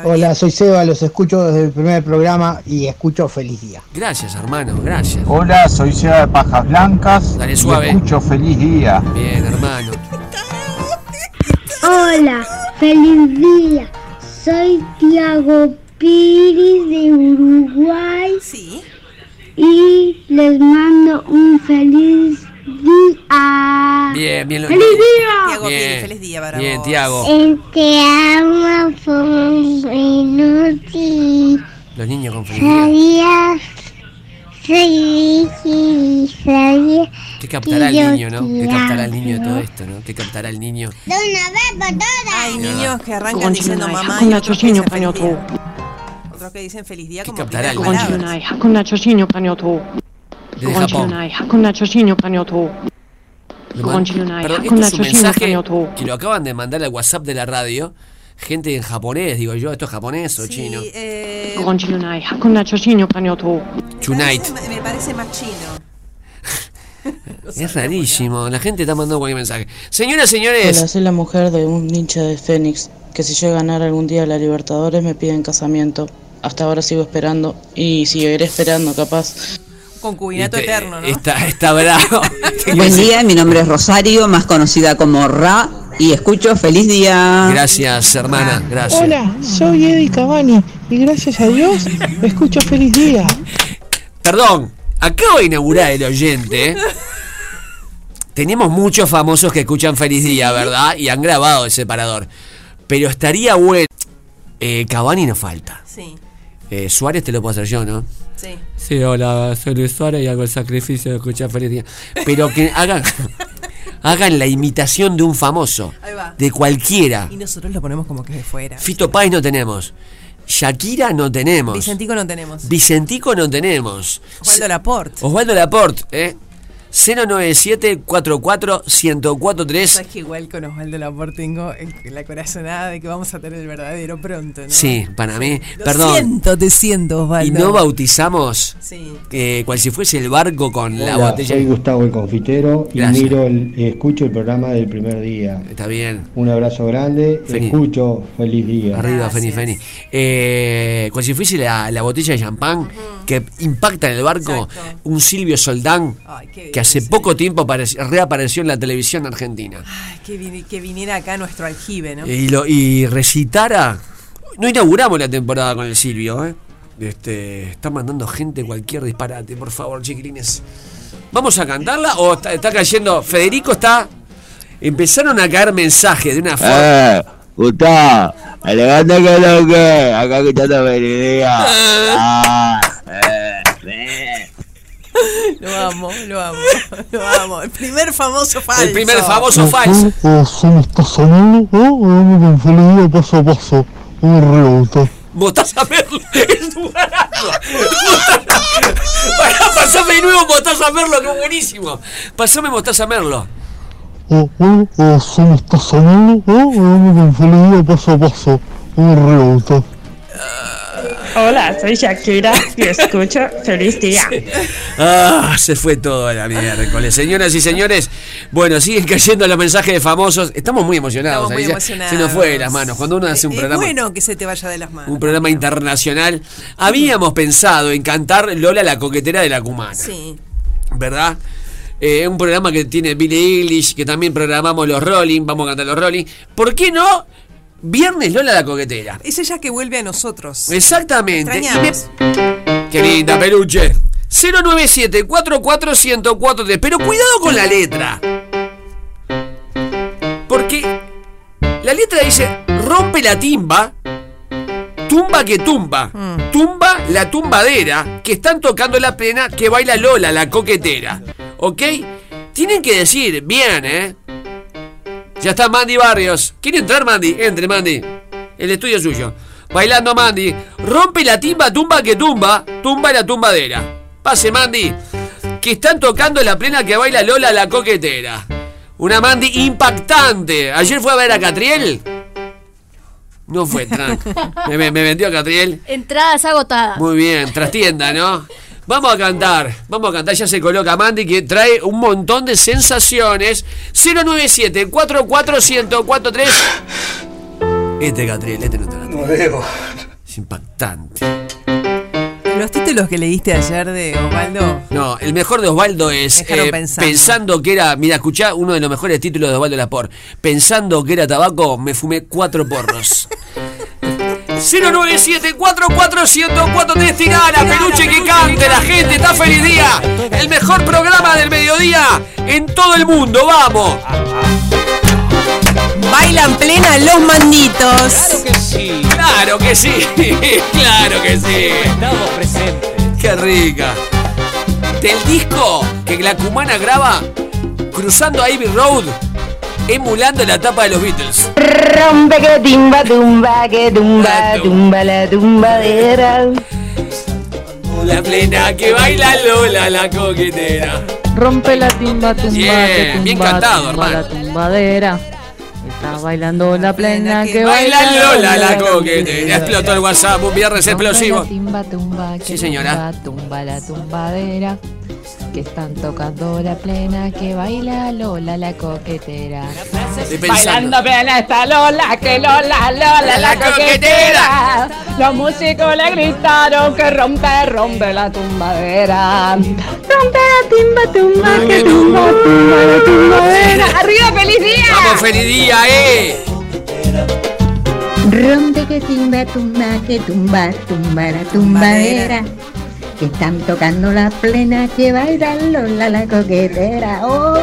Hola, soy Seba, los escucho desde el primer programa y escucho Feliz Día. Gracias, hermano, gracias. Hola, soy Seba de Pajas Blancas. Dale y suave. escucho feliz día. Bien, hermano. Hola, feliz día. Soy Tiago Piris de Uruguay. Sí. Y les mando un feliz día. Bien, bien. ¡Feliz día! Tiago Bien, Piri, feliz día para Bien, vos. Tiago. El que ama por inútil. Los niños con felicidad. Sabías, soy Vicky, sabías ¿Qué captará el niño, no? ¿Qué te captará el niño de todo amo. esto, no? ¿Qué captará el niño? De una vez por todas. Hay niños que arrancan diciendo mamá y otros que dicen feliz día. Como captará primeras palabras. Lo man- Perdón, esto es un mensaje que lo acaban de mandar al WhatsApp de la radio. Gente en japonés, digo yo, ¿esto es japonés o chino? Eh. Tonight. me, me parece más chino. Es rarísimo, la gente está mandando cualquier mensaje. Señoras, señores, Hola, soy la mujer de un hincha de Fénix, que si yo ganar algún día la Libertadores me piden casamiento. Hasta ahora sigo esperando y seguiré esperando capaz. Concubinato Este, eterno, ¿no? está, está bravo. Buen día, mi nombre es Rosario, más conocida como Ra, y escucho Feliz Día. Gracias, hermana, gracias. Hola, soy Eddie Cavani y gracias a Dios escucho Feliz Día. Perdón, acabo de inaugurar el oyente. Tenemos muchos famosos que escuchan Feliz Día, ¿verdad? Y han grabado el separador. Pero estaría bueno. Eh, Cavani no falta. Sí, Eh, Suárez te lo puedo hacer yo, ¿no? sí. Sí, hola, soy Luis Suárez y hago el sacrificio de escuchar Feliz Día. Pero que hagan, hagan la imitación de un famoso. Ahí va. De cualquiera. Y nosotros lo ponemos como que de fuera. Fito Páez no tenemos. Shakira no tenemos. Vicentico no tenemos. Vicentico no tenemos. Osvaldo Laporte. Osvaldo Laporte, ¿eh? 097 44 1043 Sabes que igual con Osvaldo Lapor tengo la corazonada de que vamos a tener el verdadero pronto, ¿no? Sí, para mí. Lo Perdón. siento, te siento, Osvaldo. Y no bautizamos Sí. eh, cual si fuese el barco con la botella. soy Gustavo el confitero y miro el, escucho el programa del primer día. Está bien. Un abrazo grande, Feliz. escucho, feliz día. Arriba, Feni, Feni. Eh, cual si fuese la, la botella de champán que impacta en el barco, un Silvio Soldán que hace poco tiempo aparec- reapareció en la televisión argentina. Ay, que, vini- que viniera acá nuestro aljibe, ¿no? Y, lo, y recitara. No inauguramos la temporada con el Silvio, ¿eh? Este, está mandando gente cualquier disparate, por favor, chiquilines. ¿Vamos a cantarla o está, está cayendo? Federico está. Empezaron a caer mensajes de una forma. Eh, Gustavo, levanta que lo que, acá Meridía. Ah, eh, eh. Lo amo, lo amo, lo amo. El primer famoso falso. El primer famoso falso. ¿Cómo estás sonando? Vamos con felicidad paso a paso. Un. Mostaza Merlo. Es tu barato. Para, pasame de nuevo Mostaza Merlo, que buenísimo. Pasame Mostaza Merlo. Oh, oh, oh, ¿Cómo estás sonando? Vamos con felicidad paso a paso. Un rebota. Hola, soy Shakira y escucho Feliz Día. Ah, se fue todo la miércoles. Señoras y señores, bueno, siguen cayendo los mensajes de famosos. Estamos muy emocionados. Estamos muy emocionados. Se nos fue de las manos. Cuando uno hace un Es programa, bueno que se te vaya de las manos. un programa internacional, habíamos pensado en cantar Lola la coquetera de la cumana. Sí. ¿verdad? Eh, un programa que tiene Billie Eilish, que también programamos los Rolling, vamos a cantar los Rolling. ¿Por qué no? Viernes Lola la coquetera. Es ella que vuelve a nosotros. Exactamente. Qué linda, peluche. 097 44143 Pero cuidado con la letra. Porque la letra dice: rompe la timba. Tumba que tumba. Tumba la tumbadera. Que están tocando la plena que baila Lola, la coquetera. ¿Ok? Tienen que decir bien, ¿eh? Ya está Mandy Barrios. ¿Quiere entrar, Mandy? Entre, Mandy. El estudio es suyo. Bailando, Mandy. Rompe la timba, tumba que tumba. Tumba la tumbadera. Pase, Mandy. Que están tocando la plena que baila Lola la coquetera. Una Mandy impactante. Ayer fue a ver a Catriel. No fue, trank. Me, me- me vendió a Catriel. Entradas agotadas. Muy bien, trastienda, ¿no? Vamos a cantar, vamos a cantar, ya se coloca Mandy que trae un montón de sensaciones. 097 44143 Este Catriel, este no te No debo. Es impactante. Los títulos que leíste ayer de Osvaldo. No, el mejor de Osvaldo es eh, pensando. que era, mira, escuchá uno de los mejores títulos de Osvaldo Lapor. Pensando que era tabaco, me fumé cuatro porros. 097 44143 tirana, peluche que cante, la gente está feliz día. El mejor programa del mediodía en todo el mundo, vamos. Bailan plena los manditos. Claro que sí. Claro que sí. claro que sí. Estamos presentes. Qué rica. Del disco que la cumana graba cruzando Ivy Road, emulando la tapa de los Beatles. Rompe que timba, tumba, que tumba, tumba la tumbadera. La plena que baila Lola, la coquetera. Rompe la timba, tumba, Bien, que tumba, bien cantado, tumba hermano. la tumbadera. Está bailando la plena que Baila baila Lola, la coquetera. Explotó el WhatsApp, un viernes explosivo. Timba, tumba, que Sí, señora. tumba, tumba la tumbadera. Que están tocando la plena que baila Lola, la coquetera. Bailando plena está Lola, que Lola, Lola, la, La coquetera. Los músicos le gritaron que rompe, rompe la tumbadera. Rompe la timba, tumba, que tumba, tumba la tumbadera. ¡Arriba, feliz día! Vamos, feliz día, eh. Rompe que timba, tumba, que tumba, tumba la tumbadera. Que están tocando la plena que baila Lola la coquetera. ¡Oh!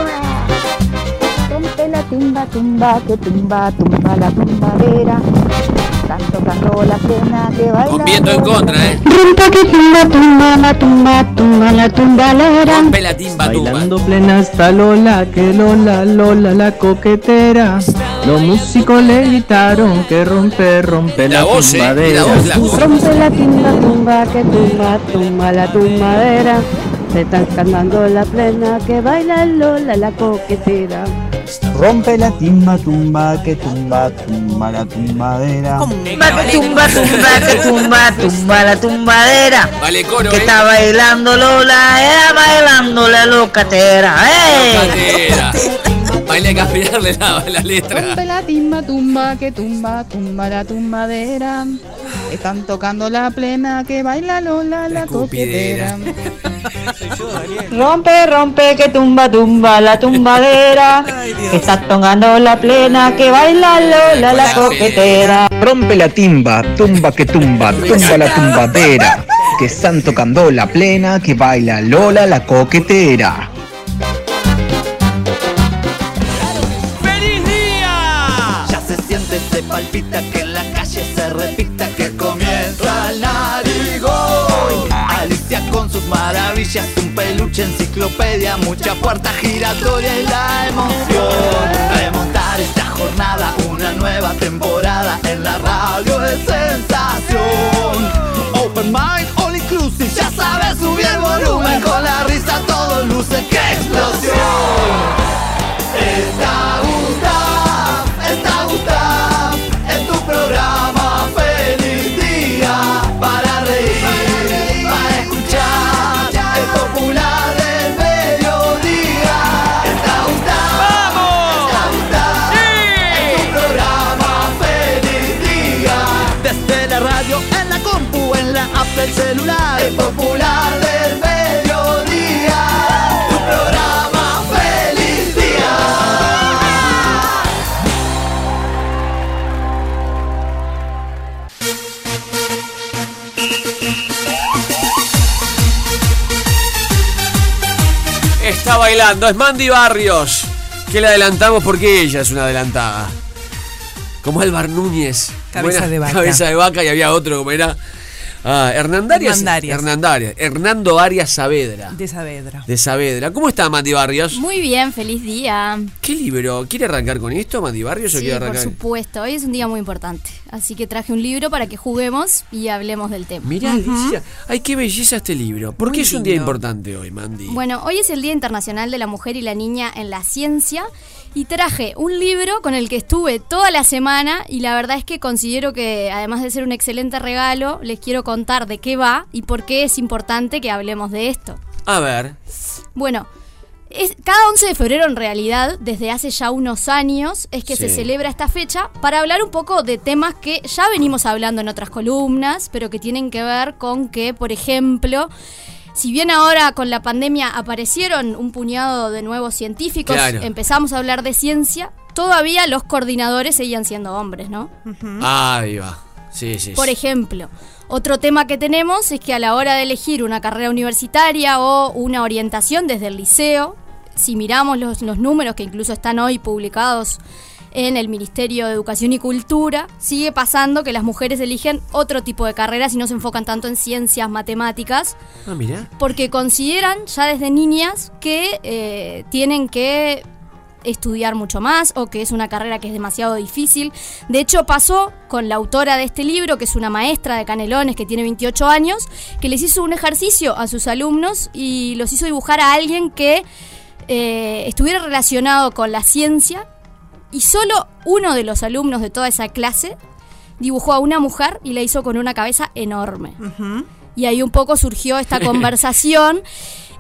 Timba, tumba, que tumba, tumba la tumbadera. Están tocando la plena que baila Con viento en contra, eh. Rompe que timba, tumba, la tumba, tumba la tumbalera. Rompe la timba, tumba. Bailando plena está Lola, que Lola, Lola la coquetera. Los músicos le gritaron que rompe, rompe La la, voz, eh, tumbadera. la voz, la voz. Rompe la timba, tumba, que tumba, tumba la tumbadera. Se está cantando la plena que baila Lola la coquetera. Rompe la timba, tumba, que tumba, tumba la tumbadera. Tumba, que tumba, tumba, que tumba, tumba la tumbadera. Vale, coro, Que ¿eh? está bailando Lola, era bailando la locatera. ¡Eh! Locatera. Baile a cambiarle la, la letra. Rompe la timba, tumba, que tumba, tumba la tumbadera. Están tocando la plena que baila Lola la coquetera. Rompe, rompe, que tumba, tumba la tumbadera. Está tocando la plena que baila Lola la coquetera. Rompe la timba, tumba que tumba, tumba la tumbadera. Que están tocando la plena, que baila Lola la coquetera. Que en la calle se repita que comienza el narigón. Alicia con sus maravillas, un peluche, enciclopedia, mucha puerta giratoria y la emoción. Remontar esta jornada, una nueva temporada en la radio es sensación. Open mind, all inclusive, ya sabes, subir el volumen con la risa, todo luce, ¡qué explosión! Está el popular del mediodía. Tu programa feliz día. Está bailando, es Mandy Barrios. Que la adelantamos porque ella es una adelantada. Como Álvar Núñez. Cabeza de vaca. Cabeza de vaca y había otro, como era. Ah, Hernandarias. Hernandarias. Hernandarias. Hernando Arias Saavedra. De Saavedra. De Saavedra. ¿Cómo está Mandy Barrios? Muy bien, feliz día. ¿Qué libro? ¿Quiere arrancar con esto, Mandy Barrios, o Sí, por supuesto. Hoy es un día muy importante. Así que traje un libro para que juguemos y hablemos del tema. Mirá, Alicia. Ay, qué belleza este libro. ¿Por qué es un día importante hoy, Mandy? Bueno, hoy es el Día Internacional de la Mujer y la Niña en la Ciencia y traje un libro con el que estuve toda la semana y la verdad es que considero que además de ser un excelente regalo, les quiero contar de qué va y por qué es importante que hablemos de esto. A ver. Bueno, es, cada 11 de febrero en realidad, desde hace ya unos años, es que se celebra esta fecha para hablar un poco de temas que ya venimos hablando en otras columnas, pero que tienen que ver con que, por ejemplo, si bien ahora con la pandemia aparecieron un puñado de nuevos científicos, Claro. empezamos a hablar de ciencia, todavía los coordinadores seguían siendo hombres, ¿no? Ahí va. Sí, sí. Por sí. ejemplo, otro tema que tenemos es que a la hora de elegir una carrera universitaria o una orientación desde el liceo, si miramos los, los números que incluso están hoy publicados en el Ministerio de Educación y Cultura, sigue pasando que las mujeres eligen otro tipo de carreras y no se enfocan tanto en ciencias, matemáticas, Ah, mira. porque consideran ya desde niñas que eh, tienen que estudiar mucho más o que es una carrera que es demasiado difícil. De hecho, pasó con la autora de este libro, que es una maestra de Canelones que tiene 28 años, que les hizo un ejercicio a sus alumnos y los hizo dibujar a alguien que eh, estuviera relacionado con la ciencia y solo uno de los alumnos de toda esa clase dibujó a una mujer y la hizo con una cabeza enorme. Y ahí un poco surgió esta conversación.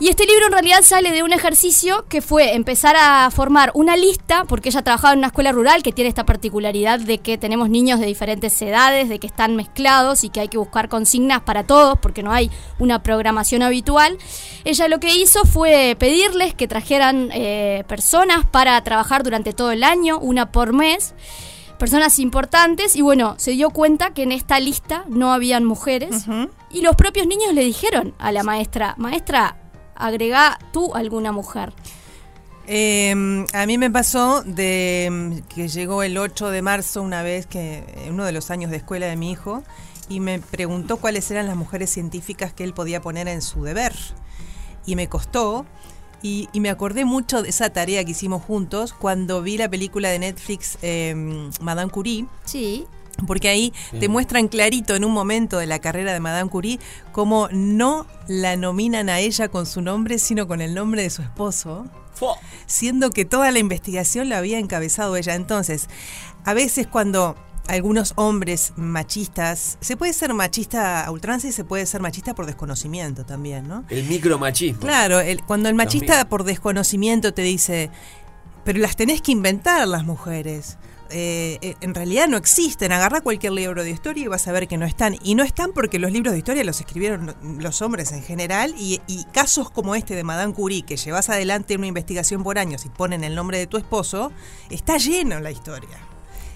Y este libro en realidad sale de un ejercicio que fue empezar a formar una lista, porque ella trabajaba en una escuela rural que tiene esta particularidad de que tenemos niños de diferentes edades, de que están mezclados y que hay que buscar consignas para todos, porque no hay una programación habitual. Ella lo que hizo fue pedirles que trajeran eh, personas para trabajar durante todo el año, una por mes personas importantes y bueno, se dio cuenta que en esta lista no habían mujeres y los propios niños le dijeron a la maestra, maestra, agrega tú alguna mujer. Eh, a mí me pasó de mm, que llegó el 8 de marzo una vez que en uno de los años de escuela de mi hijo y me preguntó cuáles eran las mujeres científicas que él podía poner en su deber. Y me costó y, y me acordé mucho de esa tarea que hicimos juntos cuando vi la película de Netflix eh, Madame Curie. Sí. Porque ahí te muestran clarito en un momento de la carrera de Madame Curie cómo no la nominan a ella con su nombre, sino con el nombre de su esposo, siendo que toda la investigación la había encabezado ella. Entonces, a veces cuando algunos hombres machistas, se puede ser machista a ultranza y se puede ser machista por desconocimiento también, ¿no? El micromachismo. Claro, el- cuando el machista por desconocimiento te dice, pero las tenés que inventar las mujeres. Eh, eh, en realidad no existen. Agarra cualquier libro de historia y vas a ver que no están. Y no están porque los libros de historia los escribieron lo- los hombres en general. Y, y casos como este de Madame Curie, que llevas adelante una investigación por años y ponen el nombre de tu esposo, está lleno la historia.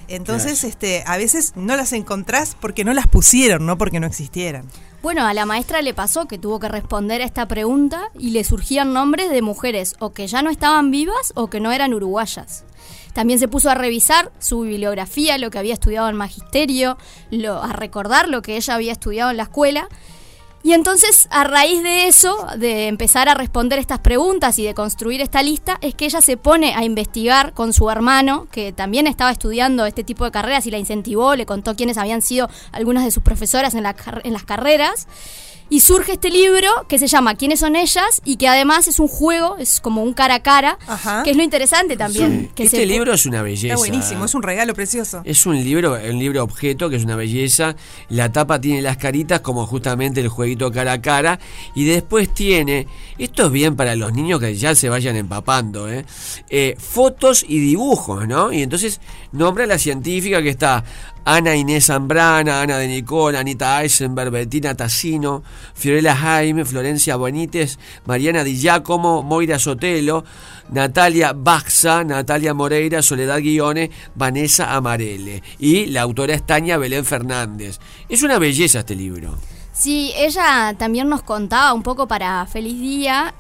Entonces, Claro. este, a veces no las encontrás porque no las pusieron, no porque no existieran. Bueno, a la maestra le pasó que tuvo que responder a esta pregunta y le surgían nombres de mujeres o que ya no estaban vivas o que no eran uruguayas. También se puso a revisar su bibliografía, lo que había estudiado en magisterio, lo- a recordar lo que ella había estudiado en la escuela. Y entonces, a raíz de eso, de empezar a responder estas preguntas y de construir esta lista, es que ella se pone a investigar con su hermano, que también estaba estudiando este tipo de carreras y la incentivó, le contó quiénes habían sido algunas de sus profesoras en, las carreras. Y surge este libro que se llama ¿Quiénes son ellas? y que además es un juego, es como un cara a cara, que es lo interesante también. que este se- libro es una belleza. Está buenísimo, es un regalo precioso. Es un libro, un libro objeto que es una belleza. La tapa tiene las caritas como justamente el jueguito cara a cara. Y después tiene, esto es bien para los niños que ya se vayan empapando, ¿eh? Eh, fotos y dibujos, ¿no? Y entonces nombra a la científica que está Ana Inés Zambrana, Ana de Nicola, Anita Eisenberg, Bettina Tassino, Fiorella Jaime, Florencia Bonites, Mariana Di Giacomo, Moira Sotelo, Natalia Baxa, Natalia Moreira, Soledad Guione, Vanessa Amarelle. Y la autora es Tania Belén Fernández. Es una belleza este libro. Sí, ella también nos contaba un poco para Feliz Día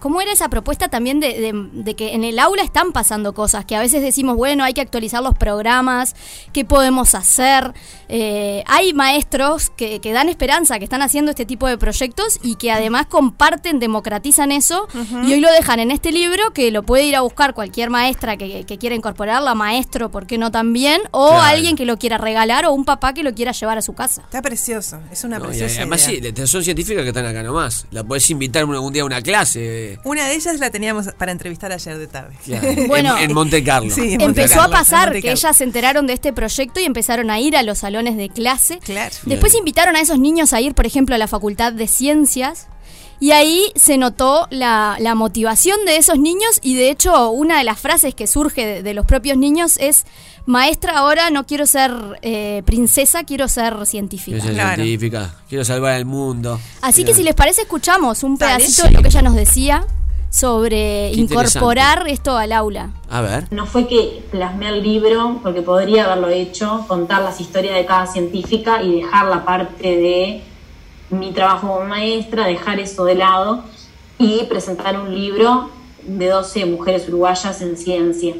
cómo era esa propuesta también de, de- de que en el aula están pasando cosas, que a veces decimos, bueno, hay que actualizar los programas, qué podemos hacer. Eh, hay maestros que, que dan esperanza, que están haciendo este tipo de proyectos y que además comparten, democratizan eso y hoy lo dejan en este libro que lo puede ir a buscar cualquier maestra que, que quiera incorporarlo, a maestro, ¿por qué no también? O Claro. alguien que lo quiera regalar o un papá que lo quiera llevar a su casa. Está precioso, es una ¿no? Y preciosa además idea. sí, son científicas que están acá nomás. La podés invitar algún día a una clase. Una de ellas la teníamos para entrevistar ayer de tarde. Claro. Bueno, En- en Monte Carlo. Sí, en Monte Empezó a Carlo, pasar que ellas se enteraron de este proyecto y empezaron a ir a los salones de clase. Claro. Después invitaron a esos niños a ir, por ejemplo, a la Facultad de Ciencias. Y ahí se notó la, la motivación de esos niños y de hecho una de las frases que surge de, de los propios niños es, maestra, ahora no quiero ser eh, princesa, quiero ser científica. Quiero ser científica, quiero salvar el mundo. Así que si les parece, escuchamos un pedacito de lo que ella nos decía sobre Qué incorporar esto al aula. A ver. No fue que plasmé el libro, porque podría haberlo hecho, contar las historias de cada científica y dejar la parte de mi trabajo como maestra, dejar eso de lado y presentar un libro de 12 mujeres uruguayas en ciencia.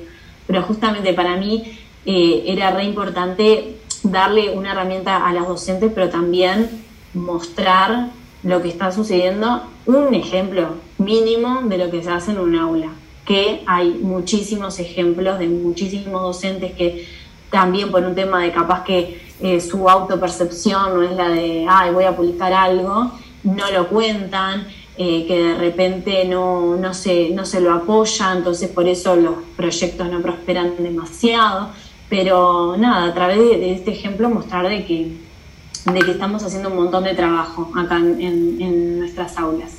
Pero justamente para mí eh, era re importante darle una herramienta a las docentes, pero también mostrar lo que está sucediendo, un ejemplo mínimo de lo que se hace en un aula, que hay muchísimos ejemplos de muchísimos docentes que también por un tema de capaz que eh, su autopercepción no es la de, ay, voy a publicar algo, no lo cuentan, eh, que de repente no, no, se, no se lo apoya, entonces por eso los proyectos no prosperan demasiado. Pero nada, a través de, de este ejemplo mostrar de que, de que estamos haciendo un montón de trabajo acá en, en- en nuestras aulas.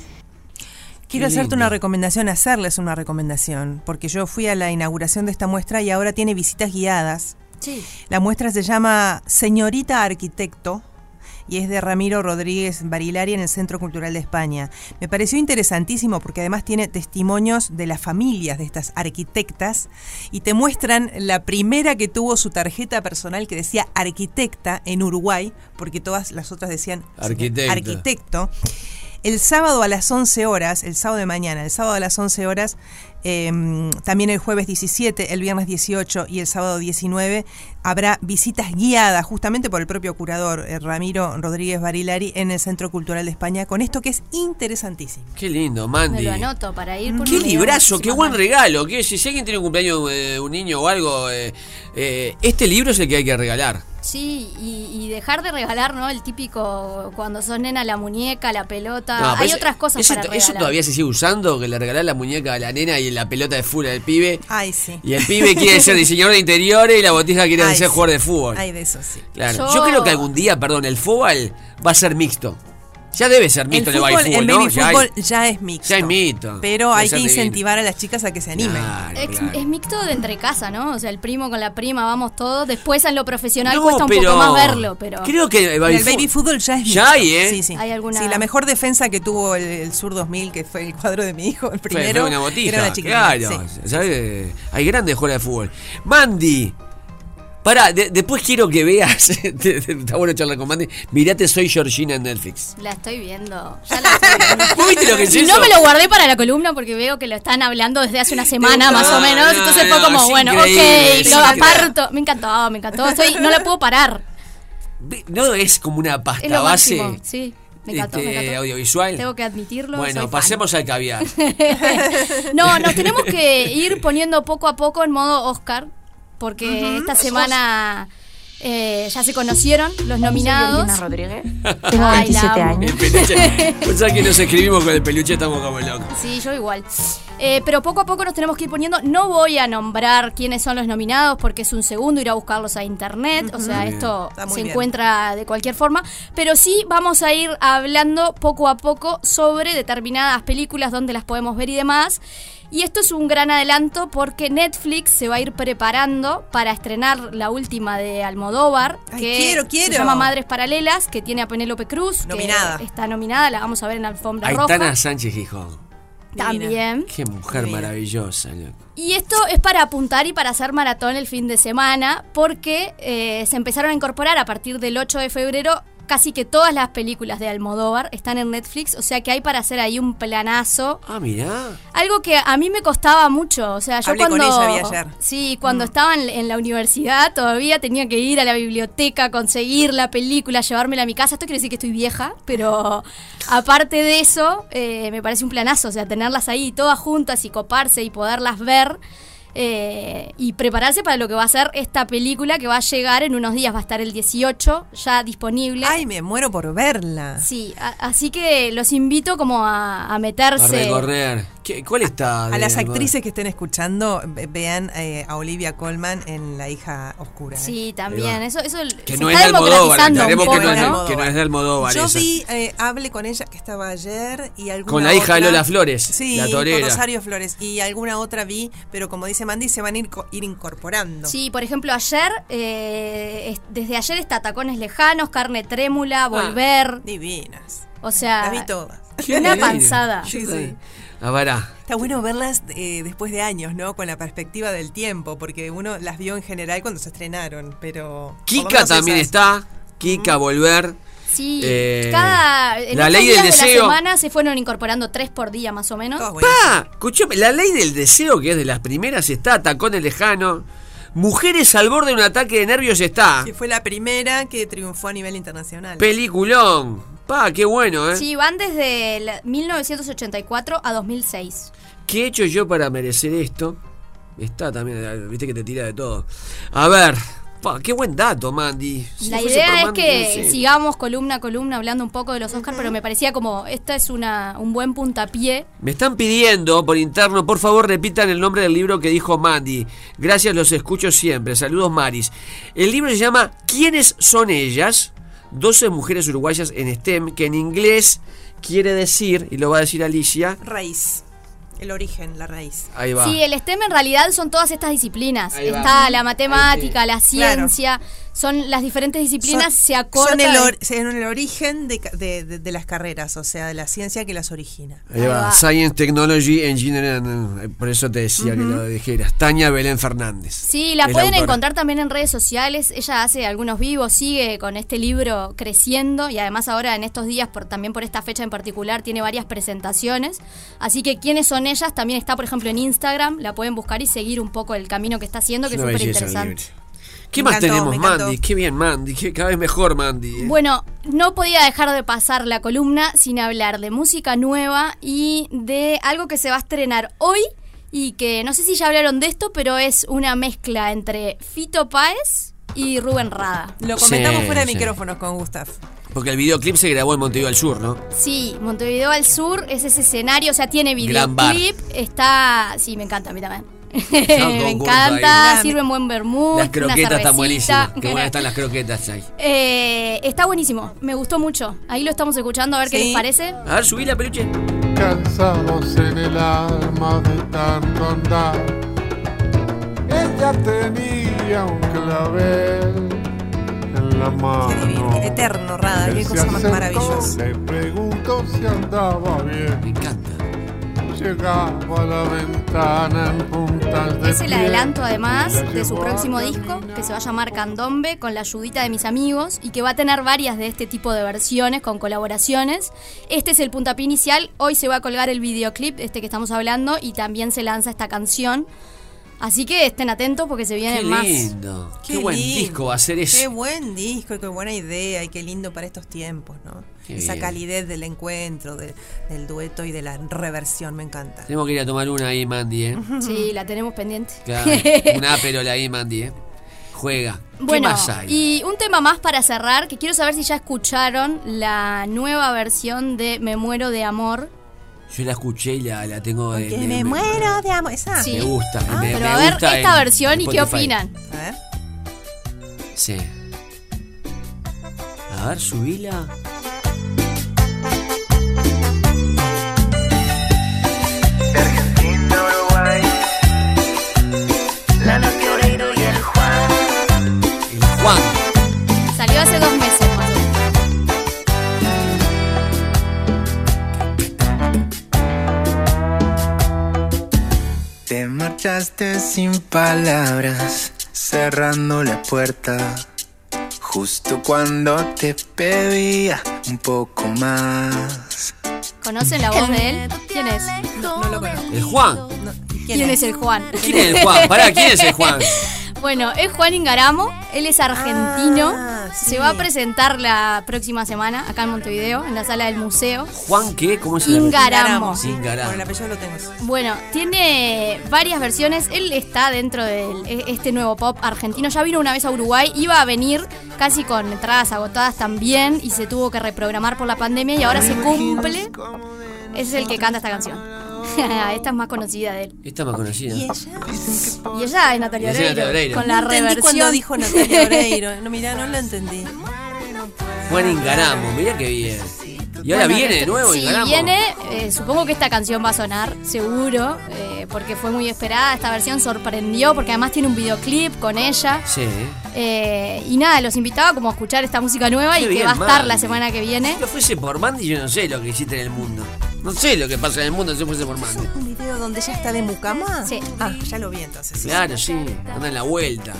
Quiero hacerte una recomendación, hacerles una recomendación, porque yo fui a la inauguración de esta muestra y ahora tiene visitas guiadas. Sí. La muestra se llama Señorita Arquitecto y es de Ramiro Rodríguez Barilari en el Centro Cultural de España. Me pareció interesantísimo porque además tiene testimonios de las familias de estas arquitectas y te muestran la primera que tuvo su tarjeta personal que decía arquitecta en Uruguay, porque todas las otras decían Arquitecta. arquitecto. El sábado a las 11 horas, el sábado de mañana, el sábado a las 11 horas, Eh, también el jueves 17, el viernes 18 y el sábado 19 habrá visitas guiadas justamente por el propio curador eh, Ramiro Rodríguez Barilari en el Centro Cultural de España con esto que es interesantísimo. Qué lindo, Me Mandy. lo anoto para ir. porque Qué me librazo, qué buen regalo. Que si, alguien tiene un cumpleaños de un niño o algo, eh, eh, este libro es el que hay que regalar. Sí, y, y dejar de regalar, ¿no? El típico cuando sos nena, la muñeca, la pelota. No, Hay ese- otras cosas ese para regalar. ¿Eso todavía se sigue usando? Que le regalás la muñeca a la nena y la pelota de fútbol al pibe. Ay, sí. Y el pibe quiere ser diseñador de interiores y la botija quiere Ay, ser jugador de fútbol. Ay, de eso sí. Claro. Yo- Yo... creo que algún día, perdón, el fútbol va a ser mixto. Ya debe ser El mixto el, fútbol, baby fútbol, el ¿no? baby Ya hay- fútbol ya es mixto. Ya es mixto. Pero Debe hay que divino. incentivar a las chicas a que se animen. Claro, Es, claro. es mixto de entre casa, ¿no? O sea, el primo con la prima, vamos todos. Después en lo profesional No, cuesta un pero poco más verlo, pero. Creo que el baby, el baby fútbol ya es Ya mixto. hay, ¿eh? Sí, sí. Hay alguna- Sí, la mejor defensa que tuvo el, el Sur 2000, que fue el cuadro de mi hijo, el primero, fue una botija, era una claro. sí. ¿sabes? Hay grandes jugadores de fútbol. Mandy. Pará, de- después quiero que veas. Está bueno charlar con Mandy. Mirate, soy Georgina en Netflix. La estoy viendo. Ya la estoy viendo. ¿Vos viste lo que es eso? no me lo guardé para la columna porque veo que lo están hablando desde hace una semana más o menos. no, Entonces fue como, bueno, ok, lo aparto. Me encantó, me encantó. Estoy, no la puedo parar. No es como una Es pasta lo base máximo. Sí, me encantó, me este, encantó. audiovisual. Tengo que admitirlo. bueno, fan. pasemos al caviar. No, nos tenemos que ir poniendo poco a poco en modo Oscar, porque esta semana eh, ya se conocieron los nominados. Georgina Rodríguez. Tengo Ay, 27 la años. El peluche. Vos sabés que nos escribimos con el peluche, estamos como locos. Sí, yo igual. Eh, pero poco a poco nos tenemos que ir poniendo. No voy a nombrar quiénes son los nominados porque es un segundo ir a buscarlos a internet. O sea, bien. esto se bien. encuentra de cualquier forma. Pero sí vamos a ir hablando poco a poco sobre determinadas películas, donde las podemos ver y demás. Y esto es un gran adelanto porque Netflix se va a ir preparando para estrenar la última de Almodóvar, Ay, que quiero, se quiero. llama Madres Paralelas, que tiene a Penélope Cruz, Nominada. que está nominada, la vamos a ver en la alfombra roja. Aitana Sánchez Gijón. También. Qué mujer maravillosa. Y esto es para apuntar y para hacer maratón el fin de semana, porque eh, se empezaron a incorporar a partir del 8 de febrero. Casi que todas las películas de Almodóvar están en Netflix, o sea que hay para hacer ahí un planazo. Ah, mirá. Algo que a mí me costaba mucho, o sea, yo Hablé con cuando ella, vi ayer. sí, cuando estaba en, en la universidad todavía tenía que ir a la biblioteca, conseguir la película, llevármela a mi casa. Esto quiere decir que estoy vieja, pero aparte de eso, eh, me parece un planazo, o sea, tenerlas ahí todas juntas y coparse y poderlas ver. Eh, y prepararse para lo que va a ser esta película que va a llegar en unos días, va a estar el 18 ya disponible. Ay, me muero por verla. Sí, a- así que los invito como a, a A meterse. recorrer. ¿Qué- ¿Cuál está? A las actrices que estén escuchando, ve- vean eh, a Olivia Colman en La hija oscura. ¿eh? Sí, también. Eso, eso Que se no es Almodóvar, democratizando un aclaremos que no, poco, es de, que no es de Almodóvar. Yo esa. vi, eh, hablé con ella que estaba ayer y alguna Con la hija de Lola Flores, sí, la torera. con Rosario Flores y alguna otra vi, pero como dice Mandy se van a ir, co- ir incorporando. Sí, por ejemplo, ayer, eh, es- desde ayer está Tacones Lejanos, Carne Trémula, Volver. Divinas. O sea, Las vi todas. una panzada. Sí, sí. A verá. Está bueno verlas eh, después de años, ¿no? Con la perspectiva del tiempo, porque uno las vio en general cuando se estrenaron, pero... Kika también esas. está. Kika, volver. Sí, Eh, cada. En la ley del días de la deseo. semana se fueron incorporando tres por día más o menos. ¡Pa! Escuchame, la ley del deseo, que es de las primeras, está. Tacones lejano. Mujeres al borde de un ataque de nervios está. Que fue la primera que triunfó a nivel internacional. Peliculón. Pa, qué bueno, ¿eh? Sí, van desde la- 1984 a 2006. ¿Qué he hecho yo para merecer esto? Está también, viste que te tira de todo. A ver, pa, qué buen dato, Mandy. Si La idea es Mandy, que no sé. sigamos columna a columna hablando un poco de los Oscars, pero me parecía como, esta es una, un buen puntapié. Me están pidiendo por interno, por favor repitan el nombre del libro que dijo Mandy. Gracias, los escucho siempre. Saludos, Maris. El libro se llama ¿Quiénes son ellas? 12 mujeres uruguayas en STEM, que en inglés quiere decir, y lo va a decir Alicia, Raíz. El origen, la raíz. ahí va. Sí, el STEM en realidad son todas estas disciplinas. Ahí va. Está la matemática, la ciencia, son las diferentes disciplinas, Son- se acortan. Son el, or- son el origen de, ca- de- de- de las carreras, o sea, de la ciencia que las origina. Ahí va. Science, Technology, Engineering. eh, Por eso te decía que lo dijeras. Tania Belén Fernández. Sí, la pueden encontrar también en redes sociales. Ella hace algunos vivos, sigue con este libro creciendo y además ahora en estos días, por, también por esta fecha en particular, tiene varias presentaciones. Así que quiénes son ellas también está, por ejemplo, en Instagram. La pueden buscar y seguir un poco el camino que está haciendo, que Es súper interesante. ¿Qué Me más encantó, tenemos. Mandy? Qué bien, Mandy. Qué, cada vez mejor, Mandy. ¿eh? Bueno, no podía dejar de pasar la columna sin hablar de música nueva y de algo que se va a estrenar hoy y que no sé si ya hablaron de esto, pero es una mezcla entre Fito Páez y Rubén Rada. Lo comentamos Sí, fuera de sí. micrófonos con Gustav. Porque el videoclip se grabó en Montevideo al Sur, ¿no? Sí, Montevideo al Sur es ese escenario, o sea, tiene Gran bar. videoclip, está... Sí, me encanta, a mí también. me encanta, sirven buen vermut, Las croquetas están buenísimas. Qué buenas están las croquetas ahí. Eh, está buenísimo, me gustó mucho. Ahí lo estamos escuchando, a ver qué les parece. A ver, subí la peluche. Cansados en el alma de tanto andar. Ella tenía un clavel en la mano. Eterno, Rada, qué cosa más maravillosa. Le preguntó si andaba bien. Me encanta. Llegaba a la ventana en puntas de Es el adelanto además de su próximo disco que se va a llamar Candombe con la ayudita de mis amigos y que va a tener varias de este tipo de versiones con colaboraciones. Este es el puntapié inicial, hoy se va a colgar el videoclip, este que estamos hablando, y también se lanza esta canción. Así que estén atentos porque se Qué vienen más. lindo. Qué, buen lindo. disco va a ser ese. Qué buen disco y qué buena idea y qué lindo para estos tiempos, ¿no? Qué Esa bien. calidez del encuentro, de- del dueto y de la reversión, me encanta. Tenemos que ir a tomar una ahí, Mandy, ¿eh? Sí, la tenemos pendiente. Claro, un Aperol ahí, Mandy, ¿eh? Juega. ¿Qué Bueno, más hay? y un tema más para cerrar, que quiero saber si ya escucharon la nueva versión de Me muero de amor. Yo la escuché y la, la tengo de, Que me muero de amor. Esa. Sí. Me gusta. me, Pero me a ver gusta esta en versión y qué opinan. A ver. Sí. A ver, subila. Sin palabras, cerrando la puerta. Justo cuando te pedía un poco más. ¿Conocen la voz de él? ¿Quién es? No, lo conozco. El Juan. ¿Quién, es el Juan? ¿Quién es el Juan? Pará, ¿quién es el Juan? Bueno, es Juan Ingaramo, él es argentino, Ah, sí. se va a presentar la próxima semana acá en Montevideo, en la sala del museo. ¿Juan qué? ¿Cómo se llama? Ingaramo. Ingaramo. Por el apellido lo tengo. Bueno, tiene varias versiones, él está dentro de este nuevo pop argentino, ya vino una vez a Uruguay, iba a venir casi con entradas agotadas también y se tuvo que reprogramar por la pandemia y ahora se cumple, es el que canta esta canción. esta es más conocida de él. Esta más conocida. ¿Y ella? Y ella es Natalia es Oreiro, Natalia Oreiro. con la no entendí reversión. cuando dijo Natalia Oreiro. No, mira, no lo entendí. Juan Ingaramo, mirá qué bien. Y ahora Bueno, viene de nuevo Si Ingaramo. viene, eh, supongo que esta canción va a sonar, seguro, eh, porque fue muy esperada. Esta versión sorprendió, porque además tiene un videoclip con ella. Sí. Eh, y nada, los invitaba como a escuchar esta música nueva Qué y que bien, va a estar Mandy. la semana que viene. Si no fuese por Mandy, yo no sé lo que hiciste en el mundo. No sé lo que pasa en el mundo si no fuese por Mandy. ¿Un video donde ella está de mucama? Sí. Ah, ya lo vi entonces. Claro, sí. Anda en la vuelta.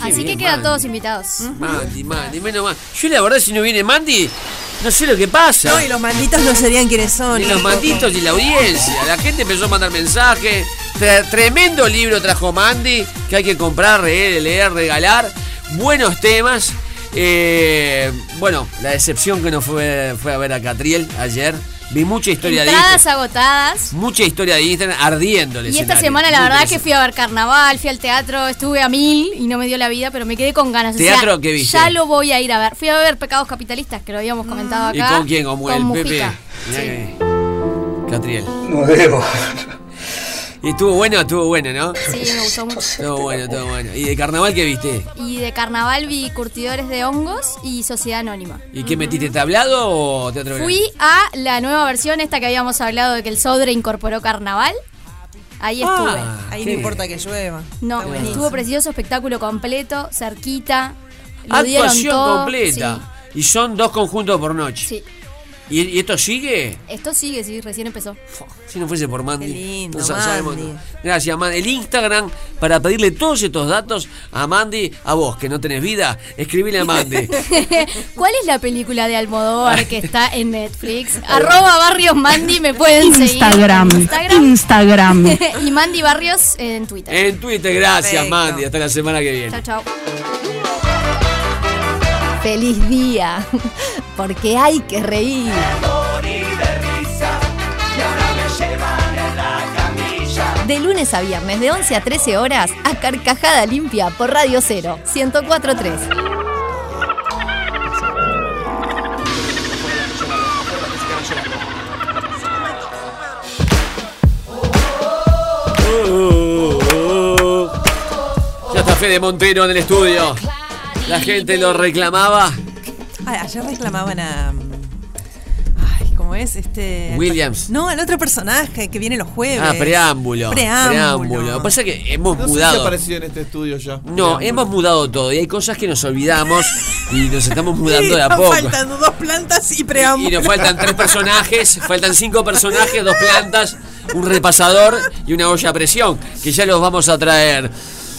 Qué Así que quedan Mandy. todos invitados. Mandy, Mandy, menos mal. Yo la verdad si no viene Mandy, no sé lo que pasa. No, y los malditos no serían quienes son. Ni los malditos ni la audiencia. La gente empezó a mandar mensajes. Tre- tremendo libro trajo Mandy que hay que comprar, leer, leer, regalar. Buenos temas. Eh, bueno, la decepción que nos fue, fue a ver a Catriel ayer. Vi mucha historia de Instagram. agotadas. Mucha historia de Instagram ardiendo el Y esta semana la Muy verdad que fui a ver carnaval, fui al teatro, estuve a mil y no me dio la vida, pero me quedé con ganas. O sea, ¿Teatro qué viste? Ya lo voy a ir a ver. Fui a ver Pecados Capitalistas, que lo habíamos comentado ¿Y acá. con quién? Con, el Pepe. Que- Catriel. No debo. Y estuvo bueno, estuvo bueno, ¿no? Sí, me gustó mucho. Estuvo bueno, estuvo bueno. ¿Y de carnaval qué viste? Y de carnaval vi Curtidores de Hongos y Sociedad Anónima. ¿Y qué metiste tablado o teatro Fui a la nueva versión, esta que habíamos hablado de que el Sodre incorporó carnaval. Ahí estuve. Ah, Ahí no importa que llueva. No, Está estuvo precioso, espectáculo completo, cerquita. Lo dieron Actuación todo. completa. Y son dos conjuntos por noche. Sí. ¿Y, y esto sigue? Esto sigue, sí, recién empezó. Si no fuese por Mandy. Qué lindo, no sa- sabemos- Mandy. Gracias, Mandy. El Instagram para pedirle todos estos datos a Mandy, a vos que no tenés vida, escribile a Mandy. ¿Cuál es la película de Almodóvar que está en Netflix? Arroba Barrios Mandy, me pueden Instagram. seguir. Instagram. Instagram. y Mandy Barrios en Twitter. en Twitter, gracias, Perfecto. Mandy. Hasta la semana que viene. Chao, chao. Feliz día, porque hay que reír. De lunes a viernes, de 11 a 13 horas, a Carcajada Limpia por Radio 0, 1043. Ya está Fede Montero en el estudio. La gente lo reclamaba. Ay, ayer reclamaban a. Ay, ¿cómo es? Este. Williams. No, al otro personaje que viene los jueves. Ah, preámbulo. Preámbulo. Lo que pasa es que hemos No sé si mudado. apareció en este estudio ya. No, hemos mudado todo y hay cosas que nos olvidamos y nos estamos mudando de a Nos poco. faltan dos plantas y preámbulo. Y nos faltan tres personajes, faltan cinco personajes, dos plantas, un repasador y una olla a presión, que ya los vamos a traer.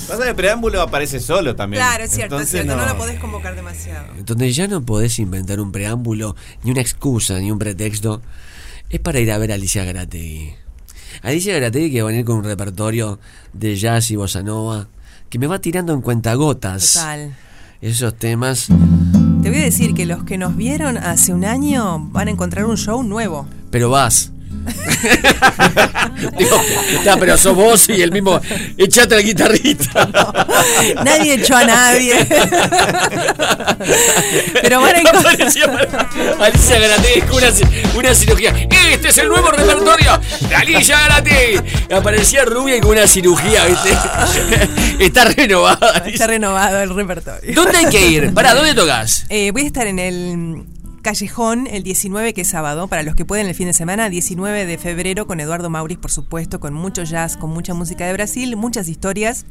Pasa que el preámbulo aparece solo también. Claro, es cierto, Entonces es cierto. No. lo podés convocar demasiado. Donde ya no podés inventar un preámbulo, ni una excusa, ni un pretexto, es para ir a ver a Alicia Garategui. Alicia Garategui que va a venir con un repertorio de jazz y bossa nova, que me va tirando en cuentagotas Total. esos temas. Te voy a decir que los que nos vieron hace un año van a encontrar un show nuevo. Pero vas. Digo, "Ya, pero sos vos y el mismo. Echate al guitarrista. Nadie echó a nadie. Pero van a. Alicia con una, una cirugía. Este es el nuevo repertorio de Alicia Garategui. Aparecía rubia y con una cirugía, ¿viste? Está renovada. Está renovado el repertorio. ¿Dónde hay que ir? Pará, ¿dónde tocas? Eh, voy a estar en el Callejón el 19, que es sábado, para los que pueden el fin de semana, 19 de febrero, con Eduardo Mauriz, por supuesto, con mucho jazz, con mucha música de Brasil, muchas historias.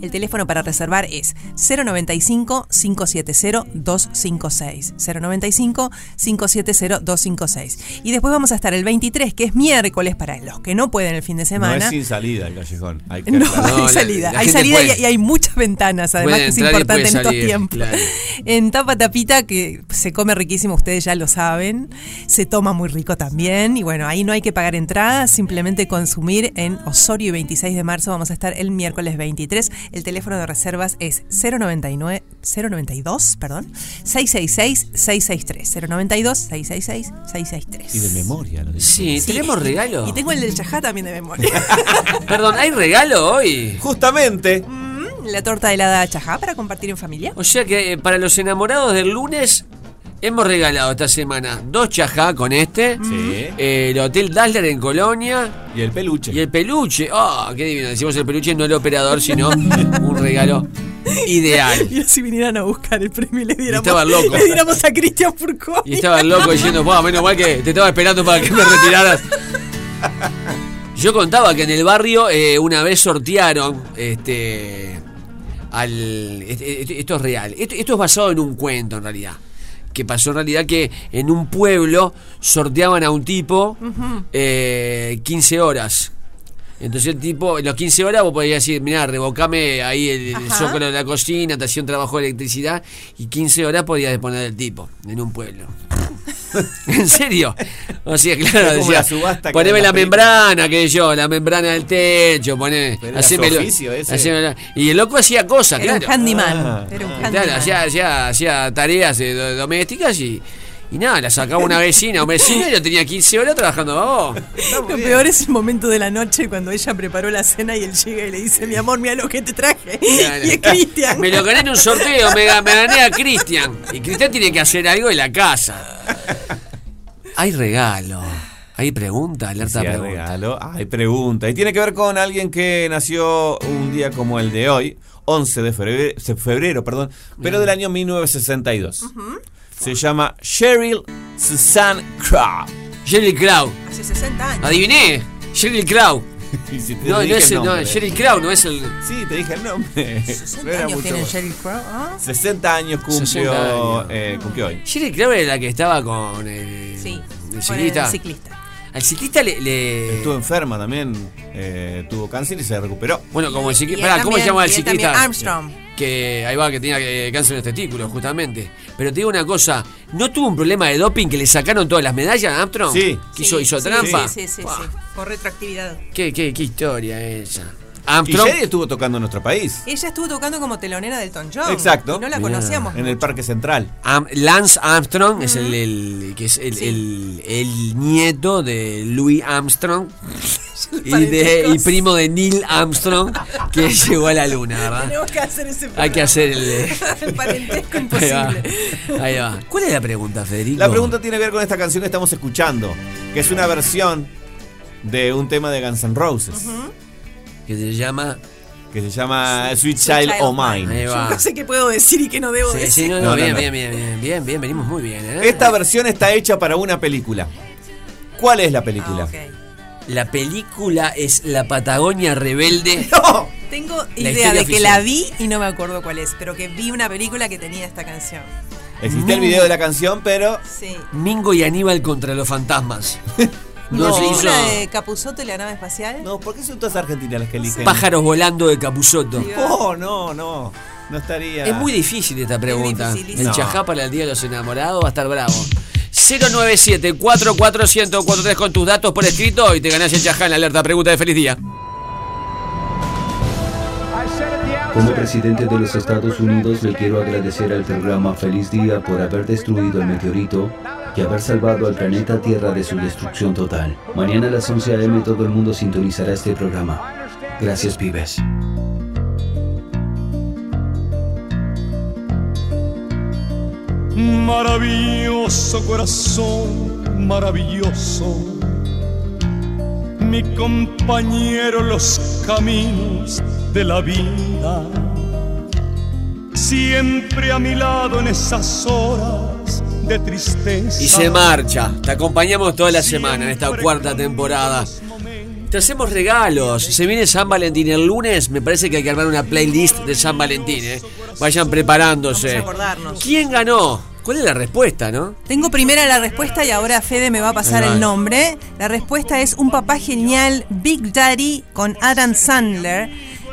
El teléfono para reservar es 095-570-256. 095-570-256. Y después vamos a estar el 23, que es miércoles, para los que no pueden el fin de No semana. es sin salida el callejón. Hay que No, hay salida. hay salida y, y hay muchas ventanas, además, que es importante en estos tiempos. claro. En Tapa Tapita, que se come riquísimo, ustedes ya lo saben. Se toma muy rico también. Y bueno, ahí no hay que pagar entradas, simplemente consumir en Osorio y 26 de marzo. Vamos a estar el miércoles 23. El teléfono de reservas es 099, 092, perdón, 666-663. 092-666-663. Y de memoria. lo dice. Sí, ¿tenemos regalo? Y tengo el del Chajá también de memoria. Perdón, ¿hay regalo hoy? Justamente. La torta helada Chajá para compartir en familia. O sea que eh, para los enamorados del lunes hemos regalado esta semana dos chajá con este, Sí. eh, el Hotel Dazzler en Colonia Y el peluche. y el peluche. ¡Ah, qué divino! Decimos el peluche, no el operador, sino un regalo ideal. Y si vinieran a buscar el premio y le diéramos, estaba loco. le diéramos a Cristian Furcó. Y estaba loco diciendo, "Buah, menos mal que te estaba esperando para que me retiraras. Yo contaba que en el barrio eh, una vez sortearon este al este- este- esto es real. Esto, esto es basado en un cuento en realidad. Que pasó en realidad que en un pueblo sorteaban a un tipo eh, 15 horas. Entonces el tipo, en los 15 horas vos podías decir, mirá, revocame ahí el, el zócalo de la cocina, te hacía un trabajo de electricidad y 15 horas podías disponer del tipo en un pueblo. ¿En serio? O sea, claro, decía, la poneme la películas. membrana, que yo, la membrana del techo, poné, Pero era haceme su lo- oficio ese. haceme lo- y el loco hacía cosas, Era un claro. handyman. Ah. Era un Claro, handyman. hacía, hacía, hacía tareas eh, do- domésticas y, y nada, la sacaba una vecina, un vecino y yo tenía 15 horas trabajando para vos. Lo peor es el momento de la noche cuando ella preparó la cena y él llega y le dice, mi amor, mira lo que te traje. Y es Cristian. Me lo gané en un sorteo, me, ga- me gané a Cristian. Y Cristian tiene que hacer algo en la casa. Hay regalo. Hay pregunta, alerta Sí, hay pregunta. regalo. Hay pregunta. Y tiene que ver con alguien que nació un día como el de hoy, 11 de febrero, febrero perdón, pero del año 1962. Se llama Cheryl Suzanne Crow. Sheryl Crow. Hace 60 años. Adiviné. Sheryl Crow. Si te No, no es el el, no, nombre. Sheryl Crow, no es el. Sí, te dije el nombre. No era años tiene. Sheryl Crow? ¿ah? 60 años cumplió, 60 años. eh, cumplió hoy. Sheryl Crow era la que estaba con el, Sí, el con el ciclista. Al ciclista le. le- Estuvo enferma también, eh, tuvo cáncer y se recuperó. Bueno, como el ciclista. Pará, ¿cómo se llama el ciclista? Armstrong. Que ahí va, que tenía eh, cáncer en los testículos, justamente. Pero te digo una cosa, ¿no tuvo un problema de doping que le sacaron todas las medallas a Armstrong? Sí. Que hizo, hizo Sí, trampa. Sí, sí, sí, sí. Por retroactividad. ¿Qué, qué, qué historia esa. Y Armstrong. Sherry estuvo tocando en nuestro país. Ella estuvo tocando como telonera del Elton John. Exacto. Y no la Mirá. conocíamos. En el Parque Central. Am- Lance Armstrong es el, el- que es el, el- el nieto de Louis Armstrong y, de, y primo de Neil Armstrong que llegó a la luna, ¿verdad? Tenemos que hacer ese Hay que hacer el, el parentesco ahí va, imposible. ahí va. ¿Cuál es la pregunta, Federico? La pregunta tiene que ver con esta canción que estamos escuchando, que es una versión de un tema de Guns N' Roses, que se llama que se llama Sweet Child O' Mine. Yo no sé qué puedo decir y qué no debo Sí, decir. sí, no, no, No, no, bien, no. bien, bien, bien, bien, bien, venimos muy bien, ¿eh? Esta versión está hecha para una película. ¿Cuál es la película? La película es La Patagonia Rebelde. Tengo La idea de que oficial. la vi y no me acuerdo cuál es, pero que vi una película que tenía esta canción. Existe el video de la canción, pero Sí. Mingo y Aníbal contra los fantasmas. No, se hizo ¿La de Capuzoto y la nave espacial? No, ¿por qué son todas argentinas las que eligen? pájaros volando de Capuzoto. Oh, no, no. No estaría. Es muy difícil esta pregunta. dificilísimo. El chajá para el Día de los Enamorados va a estar bravo. 097-44143 con tus datos por escrito y te ganás el chajá en la alerta. Pregunta de feliz día. Como presidente de los Estados Unidos le quiero agradecer al programa Feliz Día por haber destruido el meteorito y haber salvado al planeta Tierra de su destrucción total. Mañana a las 11 a.m. todo el mundo sintonizará este programa. Gracias, pibes. Maravilloso corazón, maravilloso. Mi compañero los caminos de la vida. Siempre a mi lado en esas horas de tristeza. Y se marcha. Te acompañamos toda la semana en esta cuarta temporada. Te hacemos regalos. Se viene San Valentín el lunes. Me parece que hay que armar una playlist de San Valentín. ¿eh? Vayan preparándose. ¿Quién ganó? ¿Cuál es la respuesta, no? Tengo primera la respuesta y ahora Fede me va a pasar el nombre. La respuesta es Un papá genial, Big Daddy, con Adam Sandler.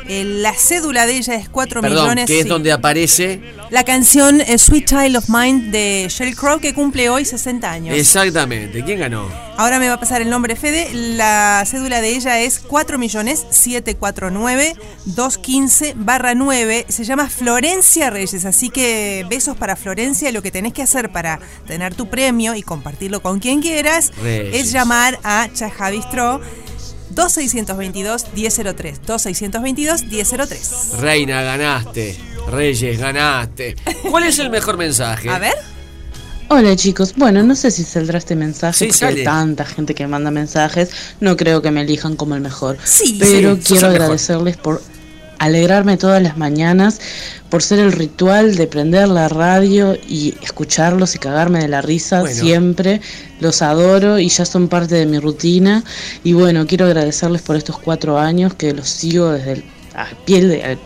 Eh, la cédula de ella es 4 Perdón, millones. que es sí. donde aparece. La canción eh, Sweet Child of Mine de Sheryl Crow que cumple hoy 60 años. Exactamente. ¿Quién ganó? Ahora me va a pasar el nombre Fede. La cédula de ella es 4 millones 749 215 barra 9. Se llama Florencia Reyes. Así que besos para Florencia. Lo que tenés que hacer para tener tu premio y compartirlo con quien quieras Reyes. es llamar a Chaja Bistro 2622 1003. 2622 1003. Reina, ganaste. Reyes, ganaste. ¿Cuál es el mejor mensaje? A ver. Hola chicos, bueno, no sé si saldrá este mensaje Sí, porque sale. hay tanta gente que manda mensajes, no creo que me elijan como el mejor. Sí, pero sí, quiero mejor. agradecerles por alegrarme todas las mañanas, por ser el ritual de prender la radio y escucharlos y cagarme de la risa Bueno. siempre. Los adoro y ya son parte de mi rutina. Y bueno, quiero agradecerles por estos cuatro años que los sigo desde el al pie de, al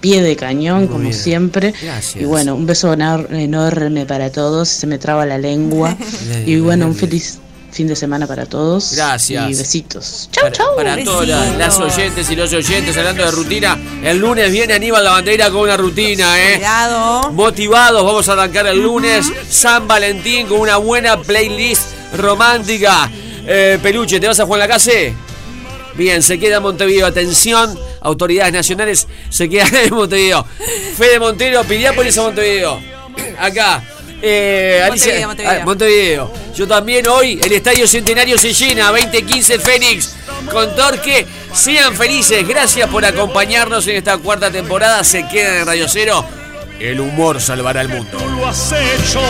pie de cañón, Muy como bien. siempre. Gracias. Y bueno, un beso enor- enorme para todos, se me traba la lengua. y bueno, un feliz fin de semana para todos. Gracias. Y besitos. Chau, chau. Para todas las, las oyentes y los oyentes, hablando de rutina, el lunes viene Aníbal la bandera con una rutina, ¿eh? Cuidado. Motivados, vamos a arrancar el lunes San Valentín con una buena playlist romántica. Eh, Peluche, ¿te vas a Juan la Case? Bien, se queda en Montevideo. Atención, autoridades nacionales, se quedan en Montevideo. Fede Montero, Piriápolis a Montevideo. Acá. Eh, Alicia- Montevideo, Montevideo. ah, Montevideo. Yo también hoy, el Estadio Centenario se llena, 2015 Fénix, con Torque. Sean felices, gracias por acompañarnos en esta cuarta temporada. Se quedan en Radio Cero. El humor salvará el mundo. Lo has hecho.